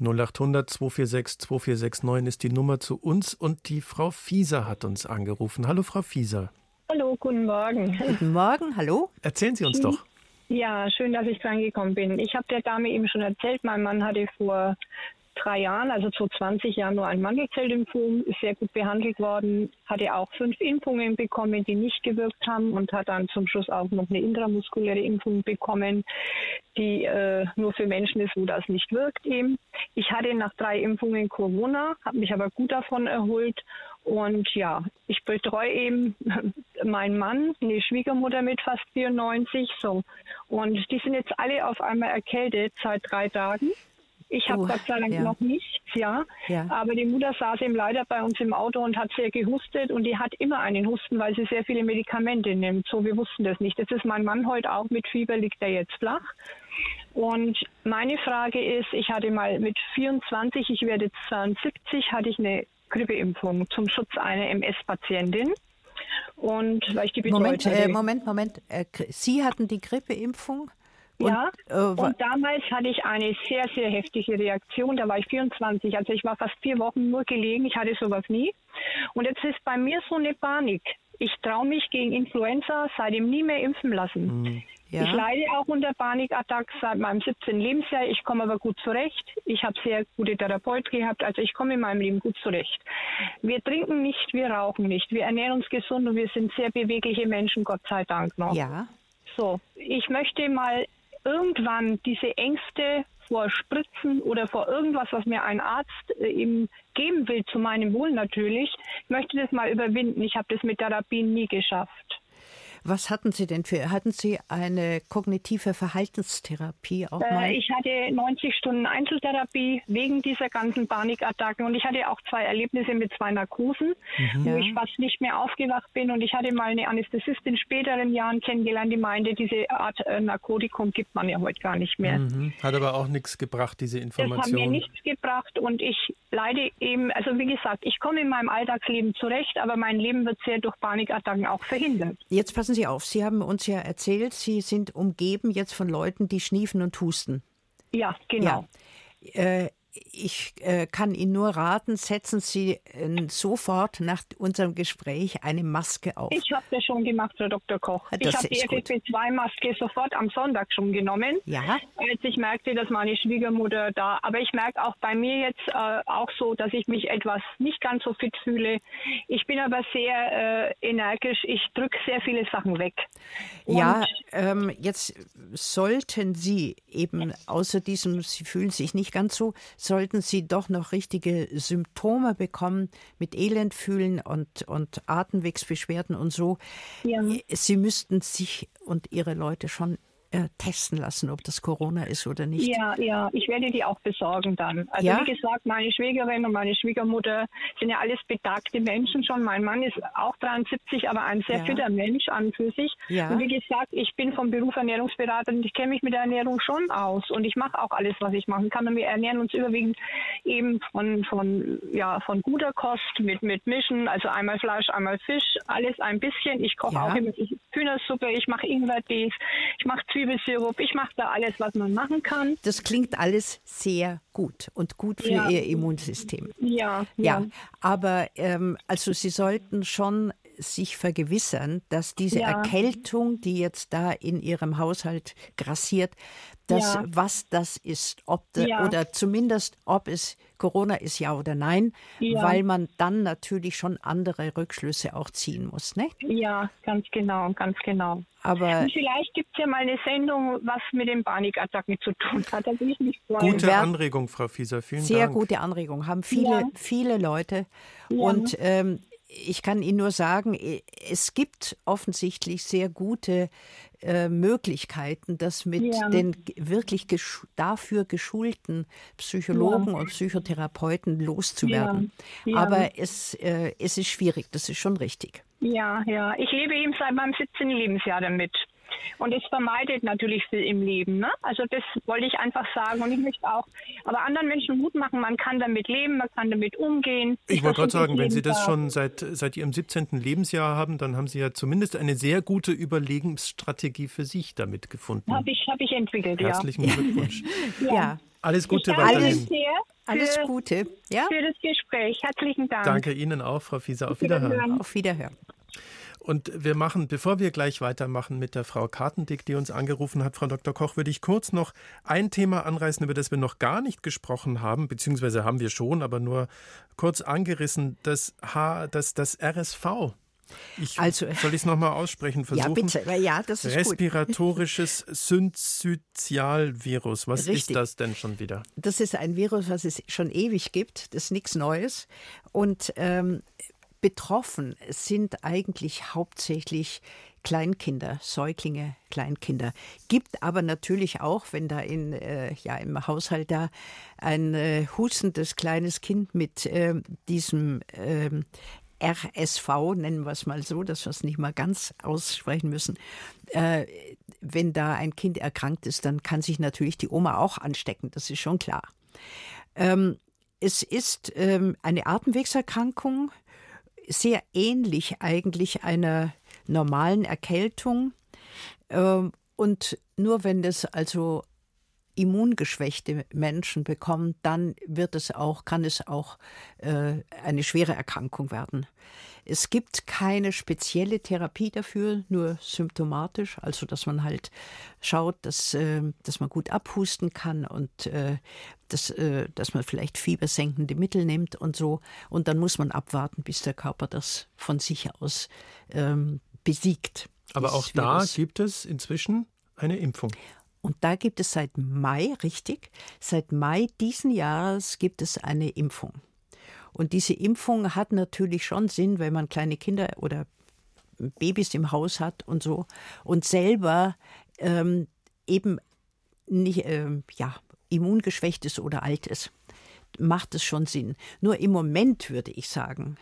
B: 0800 246 2469 ist die Nummer zu uns und die Frau Fieser hat uns angerufen. Hallo Frau Fieser.
H: Hallo, guten Morgen.
C: Guten Morgen, hallo.
B: Erzählen Sie uns doch.
H: Ja, schön, dass ich drangekommen bin. Ich habe der Dame eben schon erzählt, mein Mann hatte vor drei Jahren, also zu 20 Jahren, nur ein Mandelzelllymphom, ist sehr gut behandelt worden, hatte auch fünf Impfungen bekommen, die nicht gewirkt haben und hat dann zum Schluss auch noch eine intramuskuläre Impfung bekommen, die äh, nur für Menschen ist, wo das nicht wirkt eben. Ich hatte nach drei Impfungen Corona, habe mich aber gut davon erholt und ja, ich betreue eben <laughs> meinen Mann, eine Schwiegermutter mit fast 94, so. Und die sind jetzt alle auf einmal erkältet seit drei Tagen. Ich habe uh, Gott sei Dank ja. noch nichts, ja. ja. Aber die Mutter saß eben leider bei uns im Auto und hat sehr gehustet und die hat immer einen Husten, weil sie sehr viele Medikamente nimmt. So, wir wussten das nicht. Jetzt ist mein Mann heute auch mit Fieber, liegt er jetzt flach. Und meine Frage ist, ich hatte mal mit 24, ich werde 72, hatte ich eine Grippeimpfung zum Schutz einer MS-Patientin. Und weil ich die
C: Moment, äh, Moment, Moment. Äh, Sie hatten die Grippeimpfung?
H: Und, ja, äh, und damals hatte ich eine sehr, sehr heftige Reaktion. Da war ich 24, also ich war fast vier Wochen nur gelegen. Ich hatte sowas nie. Und jetzt ist bei mir so eine Panik. Ich traue mich gegen Influenza seitdem nie mehr impfen lassen. Mhm. Ja. Ich leide auch unter Panikattacks seit meinem 17. Lebensjahr. Ich komme aber gut zurecht. Ich habe sehr gute Therapeuten gehabt. Also ich komme in meinem Leben gut zurecht. Wir trinken nicht, wir rauchen nicht. Wir ernähren uns gesund und wir sind sehr bewegliche Menschen, Gott sei Dank noch.
C: Ja.
H: So, ich möchte mal irgendwann diese Ängste vor Spritzen oder vor irgendwas, was mir ein Arzt äh, ihm geben will, zu meinem Wohl natürlich, möchte das mal überwinden. Ich habe das mit Therapien nie geschafft.
C: Was hatten Sie denn für? Hatten Sie eine kognitive Verhaltenstherapie auch äh, mal?
H: Äh, ich hatte 90 Stunden Einzeltherapie wegen dieser ganzen Panikattacken und ich hatte auch zwei Erlebnisse mit zwei Narkosen, mhm. wo ich fast nicht mehr aufgewacht bin und ich hatte mal eine Anästhesistin in späteren Jahren kennengelernt, die meinte, diese Art äh, Narkotikum gibt man ja heute gar nicht mehr.
B: Mhm. Hat aber auch nichts gebracht, diese Information.
H: Das hat mir nichts gebracht und ich leide eben, also wie gesagt, ich komme in meinem Alltagsleben zurecht, aber mein Leben wird sehr durch Panikattacken auch verhindert.
C: Jetzt passen Sie auf, Sie haben uns ja erzählt, Sie sind umgeben jetzt von Leuten, die schniefen und husten.
H: Ja, genau.
C: Ja. Äh, ich äh, kann Ihnen nur raten, setzen Sie äh, sofort nach unserem Gespräch eine Maske auf.
H: Ich habe das schon gemacht, Frau Dr. Koch. Das ich habe die FFP2-Maske sofort am Sonntag schon genommen,
C: ja.
H: als ich merkte, dass meine Schwiegermutter da. Aber ich merke auch bei mir jetzt äh, auch so, dass ich mich etwas nicht ganz so fit fühle. Ich bin aber sehr äh, energisch. Ich drücke sehr viele Sachen weg.
C: Und ja, ähm, jetzt sollten Sie eben außer diesem, Sie fühlen sich nicht ganz so, sollten sie doch noch richtige Symptome bekommen mit Elendfühlen und, und Atemwegsbeschwerden und so. Ja. Sie müssten sich und ihre Leute schon äh, testen lassen, ob das Corona ist oder nicht.
H: Ja, ja, ich werde die auch besorgen dann. Also ja? wie gesagt, meine Schwägerin und meine Schwiegermutter sind ja alles betagte Menschen schon. Mein Mann ist auch 73, aber ein sehr ja. fitter Mensch an für sich. Ja. Und wie gesagt, ich bin vom Beruf Ernährungsberater und ich kenne mich mit der Ernährung schon aus und ich mache auch alles, was ich machen kann. Und wir ernähren uns überwiegend eben von, von, ja, von guter Kost mit, mit Mischen, also einmal Fleisch, einmal Fisch, alles ein bisschen. Ich koche auch immer Hühnersuppe, ich mache Ingwer-Tees, ich mache Zwiebelsirup. Ich mache da alles, was man machen kann.
C: Das klingt alles sehr gut und gut für ja. Ihr Immunsystem.
H: Ja,
C: ja. ja. Aber ähm, also Sie sollten schon sich vergewissern, dass diese ja. Erkältung, die jetzt da in Ihrem Haushalt grassiert, dass ja. was das ist, ob de, ja. oder zumindest ob es Corona ist, ja oder nein, ja. weil man dann natürlich schon andere Rückschlüsse auch ziehen muss, ne?
H: Ja, ganz genau, ganz genau.
C: Aber
H: Und vielleicht gibt es ja mal eine Sendung, was mit den Panikattacken zu tun hat. Da bin ich nicht
B: freuen. Gute Anregung, Frau Fieser, vielen
C: Sehr
B: Dank.
C: Sehr gute Anregung, haben viele, viele Leute. Und ähm, ich kann Ihnen nur sagen, es gibt offensichtlich sehr gute äh, Möglichkeiten, das mit ja. den wirklich gesch dafür geschulten Psychologen ja. und Psychotherapeuten loszuwerden. Ja. Aber es, äh, es ist schwierig, das ist schon richtig.
H: Ja, ja. Ich lebe eben seit meinem 17. Lebensjahr damit. Und es vermeidet natürlich viel im Leben. Ne? Also das wollte ich einfach sagen. Und ich möchte auch, aber anderen Menschen Mut machen, man kann damit leben, man kann damit umgehen.
B: Ich wollte gerade sagen, wenn Sie das schon seit, seit Ihrem 17. Lebensjahr haben, dann haben Sie ja zumindest eine sehr gute Überlegensstrategie für sich damit gefunden.
H: Habe ich, hab ich entwickelt,
B: Herzlichen
H: ja.
B: Glückwunsch. <laughs>
C: ja. ja.
B: Alles Gute weiterhin.
H: Alles, sehr
C: alles Gute. Ja?
H: Für das Gespräch. Herzlichen Dank.
B: Danke Ihnen auch, Frau Fieser. Auf Wiederhören.
C: Auf Wiederhören.
B: Und wir machen, bevor wir gleich weitermachen mit der Frau Kartendick, die uns angerufen hat, Frau Dr. Koch, würde ich kurz noch ein Thema anreißen, über das wir noch gar nicht gesprochen haben, beziehungsweise haben wir schon, aber nur kurz angerissen, das, H, das, das RSV. Ich, also, soll ich es nochmal aussprechen? Versuchen?
C: Ja, bitte. Ja, das ist
B: Respiratorisches <laughs> Synzytialvirus. Was Richtig. ist das denn schon wieder?
C: Das ist ein Virus, was es schon ewig gibt. Das ist nichts Neues. Und ähm, betroffen sind eigentlich hauptsächlich Kleinkinder, Säuglinge, Kleinkinder. Gibt aber natürlich auch, wenn da in, äh, ja, im Haushalt da ein äh, hustendes kleines Kind mit äh, diesem ähm, RSV, nennen wir es mal so, dass wir es nicht mal ganz aussprechen müssen. Äh, wenn da ein Kind erkrankt ist, dann kann sich natürlich die Oma auch anstecken, das ist schon klar. Ähm, es ist ähm, eine Atemwegserkrankung, sehr ähnlich eigentlich einer normalen Erkältung. Ähm, und nur wenn das also immungeschwächte Menschen bekommen, dann wird es auch, kann es auch äh, eine schwere Erkrankung werden. Es gibt keine spezielle Therapie dafür, nur symptomatisch, also dass man halt schaut, dass, äh, dass man gut abhusten kann und äh, dass, äh, dass man vielleicht fiebersenkende Mittel nimmt und so. Und dann muss man abwarten, bis der Körper das von sich aus ähm, besiegt.
B: Aber auch da gibt es inzwischen eine Impfung.
C: Und da gibt es seit Mai, richtig, seit Mai diesen Jahres gibt es eine Impfung. Und diese Impfung hat natürlich schon Sinn, wenn man kleine Kinder oder Babys im Haus hat und so und selber ähm, eben nicht, ähm, ja, immungeschwächt ist oder alt ist, macht es schon Sinn. Nur im Moment würde ich sagen,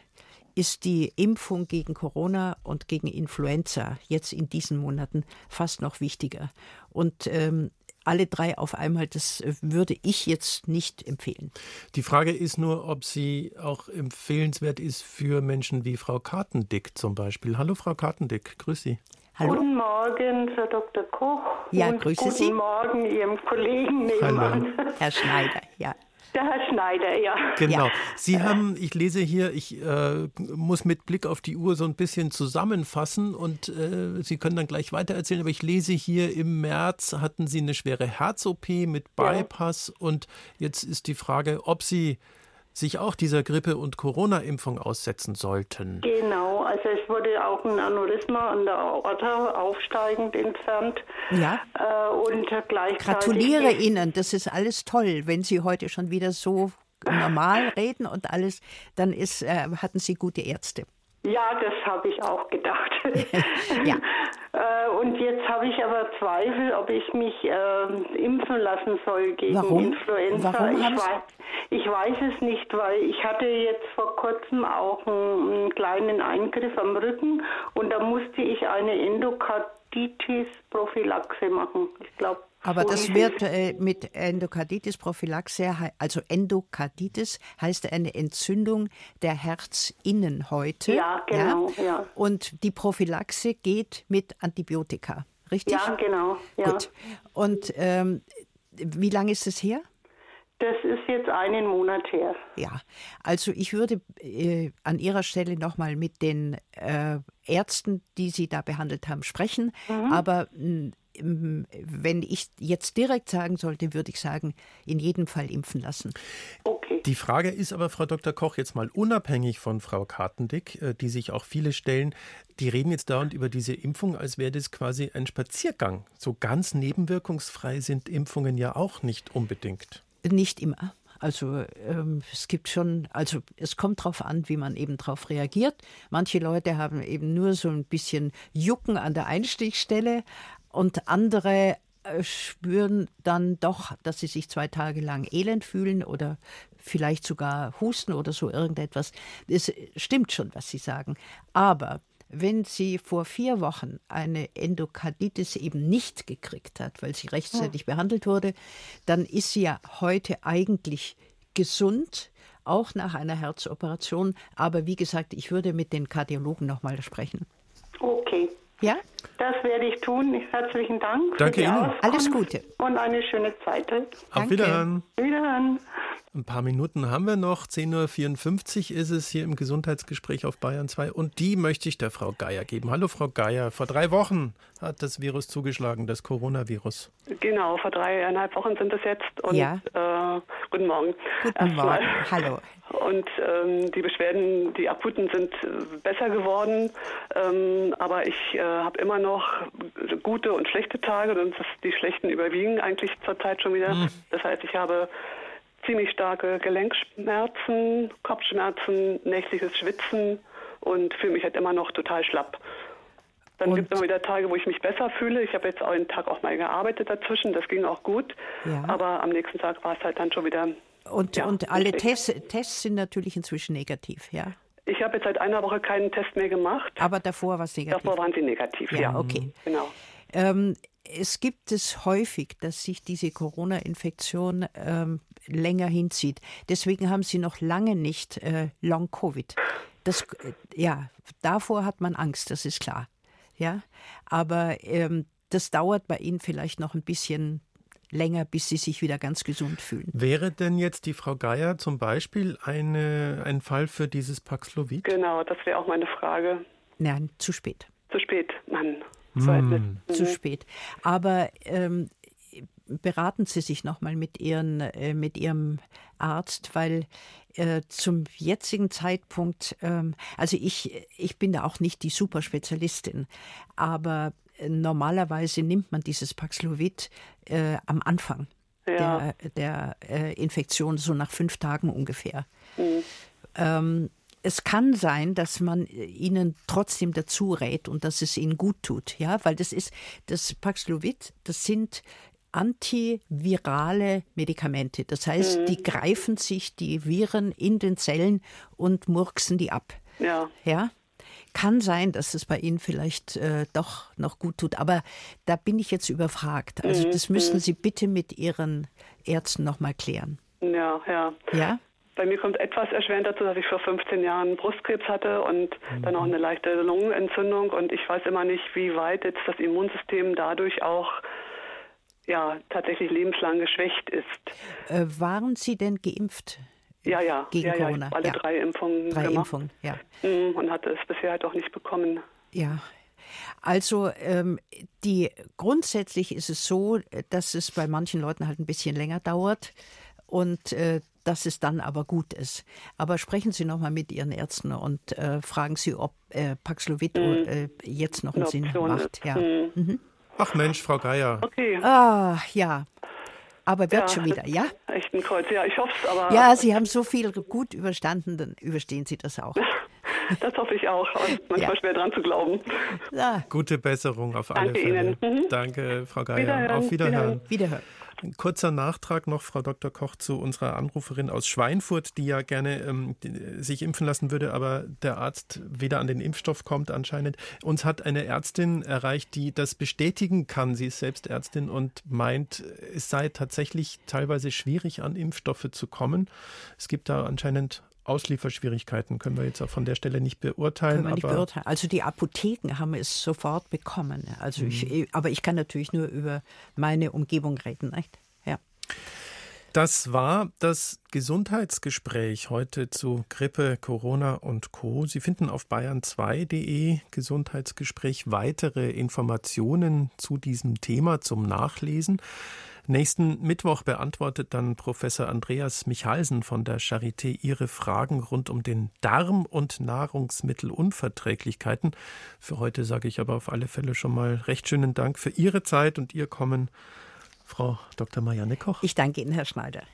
C: ist die Impfung gegen Corona und gegen Influenza jetzt in diesen Monaten fast noch wichtiger. Und ähm, alle drei auf einmal, das äh, würde ich jetzt nicht empfehlen.
B: Die Frage ist nur, ob sie auch empfehlenswert ist für Menschen wie Frau Kartendick zum Beispiel. Hallo Frau Kartendick, grüß Sie.
I: Hallo. Guten Morgen, Frau Dr. Koch.
C: Ja, grüße
I: guten
C: Sie.
I: Guten Morgen Ihrem Kollegen
C: nebenan. Hallo. Herr Schneider, ja.
I: Der Herr Schneider, ja.
B: Genau.
I: Ja.
B: Sie haben, ich lese hier, ich äh, muss mit Blick auf die Uhr so ein bisschen zusammenfassen und äh, Sie können dann gleich weitererzählen, aber ich lese hier, im März hatten Sie eine schwere Herz-OP mit Bypass ja. und jetzt ist die Frage, ob Sie sich auch dieser Grippe- und Corona-Impfung aussetzen sollten.
I: Genau, also es wurde auch ein Aneurysma an der Aorta aufsteigend entfernt.
C: Ja.
I: Äh, und gleichzeitig
C: Gratuliere Ihnen, das ist alles toll, wenn Sie heute schon wieder so normal reden und alles, dann ist, äh, hatten Sie gute Ärzte.
I: Ja, das habe ich auch gedacht. <laughs>
C: ja. <laughs>
I: Äh, und jetzt habe ich aber Zweifel, ob ich mich äh, impfen lassen soll gegen
C: Warum?
I: Influenza.
C: Warum
I: ich, weiß, ich weiß es nicht, weil ich hatte jetzt vor kurzem auch einen, einen kleinen Eingriff am Rücken und da musste ich eine Endokarditis-Prophylaxe machen. Ich glaube,
C: aber das wird äh, mit Endokarditis-Prophylaxe, also Endokarditis heißt eine Entzündung der Herzinnenhäute.
I: Ja, genau. Ja? ja.
C: Und die Prophylaxe geht mit Antibiotika, richtig?
I: Ja, genau. Ja.
C: Gut. Und ähm, wie lange ist es her?
I: Das ist jetzt einen Monat her.
C: Ja, also ich würde äh, an Ihrer Stelle nochmal mit den äh, Ärzten, die Sie da behandelt haben, sprechen. Mhm. Aber mh, wenn ich jetzt direkt sagen sollte, würde ich sagen, in jedem Fall impfen lassen.
I: Okay.
B: Die Frage ist aber, Frau Dr. Koch, jetzt mal unabhängig von Frau Kartendick, äh, die sich auch viele stellen, die reden jetzt dauernd über diese Impfung, als wäre das quasi ein Spaziergang. So ganz nebenwirkungsfrei sind Impfungen ja auch nicht unbedingt.
C: Nicht immer. Also ähm, es gibt schon, also es kommt darauf an, wie man eben darauf reagiert. Manche Leute haben eben nur so ein bisschen Jucken an der Einstichstelle, und andere äh, spüren dann doch, dass sie sich zwei Tage lang elend fühlen oder vielleicht sogar husten oder so irgendetwas. Es stimmt schon, was Sie sagen. Aber wenn sie vor vier Wochen eine Endokarditis eben nicht gekriegt hat, weil sie rechtzeitig ja. behandelt wurde, dann ist sie ja heute eigentlich gesund, auch nach einer Herzoperation. Aber wie gesagt, ich würde mit den Kardiologen nochmal sprechen.
I: Okay.
C: Ja?
I: Das werde ich tun. Herzlichen Dank.
B: Danke Ihnen.
C: Alles Gute.
I: Und eine schöne Zeit.
B: Auf Wiederhören.
I: Wiederhören.
B: Ein paar Minuten haben wir noch. 10.54 Uhr ist es hier im Gesundheitsgespräch auf Bayern 2. Und die möchte ich der Frau Geier geben. Hallo, Frau Geier. Vor drei Wochen hat das Virus zugeschlagen, das Coronavirus.
J: Genau, vor dreieinhalb Wochen sind es jetzt. Und,
C: ja.
J: Äh, guten Morgen.
C: Guten Erstmal. Morgen. Hallo.
J: Und ähm, die Beschwerden, die akuten, sind äh, besser geworden. Ähm, aber ich äh, habe immer noch gute und schlechte Tage. Und die schlechten überwiegen eigentlich zurzeit schon wieder. Hm. Das heißt, ich habe ziemlich starke Gelenkschmerzen, Kopfschmerzen, nächtliches Schwitzen und fühle mich halt immer noch total schlapp. Dann gibt es immer wieder Tage, wo ich mich besser fühle. Ich habe jetzt auch einen Tag auch mal gearbeitet dazwischen, das ging auch gut. Ja. Aber am nächsten Tag war es halt dann schon wieder.
C: Und, ja, und alle Tests, Tests sind natürlich inzwischen negativ, ja?
J: Ich habe jetzt seit einer Woche keinen Test mehr gemacht.
C: Aber davor war es negativ?
J: Davor waren sie negativ, ja.
C: ja. okay.
J: Genau.
C: Ähm, es gibt es häufig, dass sich diese Corona-Infektion ähm, länger hinzieht. Deswegen haben sie noch lange nicht äh, Long-Covid. Das, äh, ja, davor hat man Angst, das ist klar. Ja, aber ähm, das dauert bei Ihnen vielleicht noch ein bisschen länger, bis Sie sich wieder ganz gesund fühlen.
B: Wäre denn jetzt die Frau Geier zum Beispiel eine, ein Fall für dieses Paxlovid?
J: Genau, das wäre auch meine Frage.
C: Nein, zu spät.
J: Zu spät, Mann.
C: Hm. Zu spät. Aber ähm, beraten Sie sich nochmal mit, äh, mit Ihrem Arzt, weil äh, zum jetzigen Zeitpunkt, ähm, also ich, ich bin da auch nicht die Superspezialistin, aber äh, normalerweise nimmt man dieses Paxlovid äh, am Anfang ja. der, der äh, Infektion, so nach fünf Tagen ungefähr. Mhm. Ähm, es kann sein, dass man äh, ihnen trotzdem dazu rät und dass es ihnen gut tut, ja, weil das ist das Paxlovid, das sind antivirale Medikamente. Das heißt, mhm. die greifen sich die Viren in den Zellen und murksen die ab.
J: Ja.
C: Ja. Kann sein, dass es bei Ihnen vielleicht äh, doch noch gut tut, aber da bin ich jetzt überfragt. Also mhm. das müssen mhm. Sie bitte mit Ihren Ärzten noch mal klären.
J: Ja, ja.
C: Ja?
J: Bei mir kommt etwas erschwerend dazu, dass ich vor 15 Jahren Brustkrebs hatte und mhm. dann auch eine leichte Lungenentzündung. Und ich weiß immer nicht, wie weit jetzt das Immunsystem dadurch auch ja, tatsächlich lebenslang geschwächt ist.
C: Äh, waren Sie denn geimpft?
J: Ja, ja.
C: Gegen
J: ja,
C: ja, Corona?
J: alle
C: ja.
J: drei Impfungen
C: Drei
J: gemacht.
C: Impfungen, ja.
J: Mhm, und hatte es bisher halt auch nicht bekommen.
C: Ja, also ähm, die grundsätzlich ist es so, dass es bei manchen Leuten halt ein bisschen länger dauert und äh, dass es dann aber gut ist. Aber sprechen Sie noch mal mit Ihren Ärzten und äh, fragen Sie, ob äh, Paxlovid mhm. äh, jetzt noch einen Sinn macht. Ja.
J: Mhm.
C: Mhm.
B: Ach Mensch, Frau Geier.
J: Okay.
C: Ah, ja. Aber wird ja, schon wieder, ja?
J: Echt ein Kreuz, ja, ich hoffe es, aber.
C: Ja, Sie haben so viel gut überstanden, dann überstehen Sie das auch. <laughs>
J: Das hoffe ich auch. manchmal ja. schwer dran zu glauben.
B: Ja. Gute Besserung auf alle
J: Danke
B: Fälle.
J: Ihnen.
B: Mhm. Danke, Frau Geier.
J: Wiederhören.
B: Auf Wiederhören.
C: Wiederhören.
B: Ein kurzer Nachtrag noch, Frau Dr. Koch, zu unserer Anruferin aus Schweinfurt, die ja gerne ähm, die, sich impfen lassen würde, aber der Arzt weder an den Impfstoff kommt anscheinend. Uns hat eine Ärztin erreicht, die das bestätigen kann. Sie ist selbst Ärztin und meint, es sei tatsächlich teilweise schwierig, an Impfstoffe zu kommen. Es gibt da anscheinend Auslieferschwierigkeiten können wir jetzt auch von der Stelle nicht beurteilen.
C: Können wir nicht beurteilen. Also die Apotheken haben es sofort bekommen. Also mhm. ich, aber ich kann natürlich nur über meine Umgebung reden, nicht? Ja.
B: Das war das Gesundheitsgespräch heute zu Grippe, Corona und Co. Sie finden auf bayern2.de Gesundheitsgespräch weitere Informationen zu diesem Thema zum Nachlesen. Nächsten Mittwoch beantwortet dann Professor Andreas Michalsen von der Charité Ihre Fragen rund um den Darm und Nahrungsmittelunverträglichkeiten. Für heute sage ich aber auf alle Fälle schon mal recht schönen Dank für Ihre Zeit und Ihr Kommen, Frau Dr. Marianne Koch.
C: Ich danke Ihnen, Herr Schneider.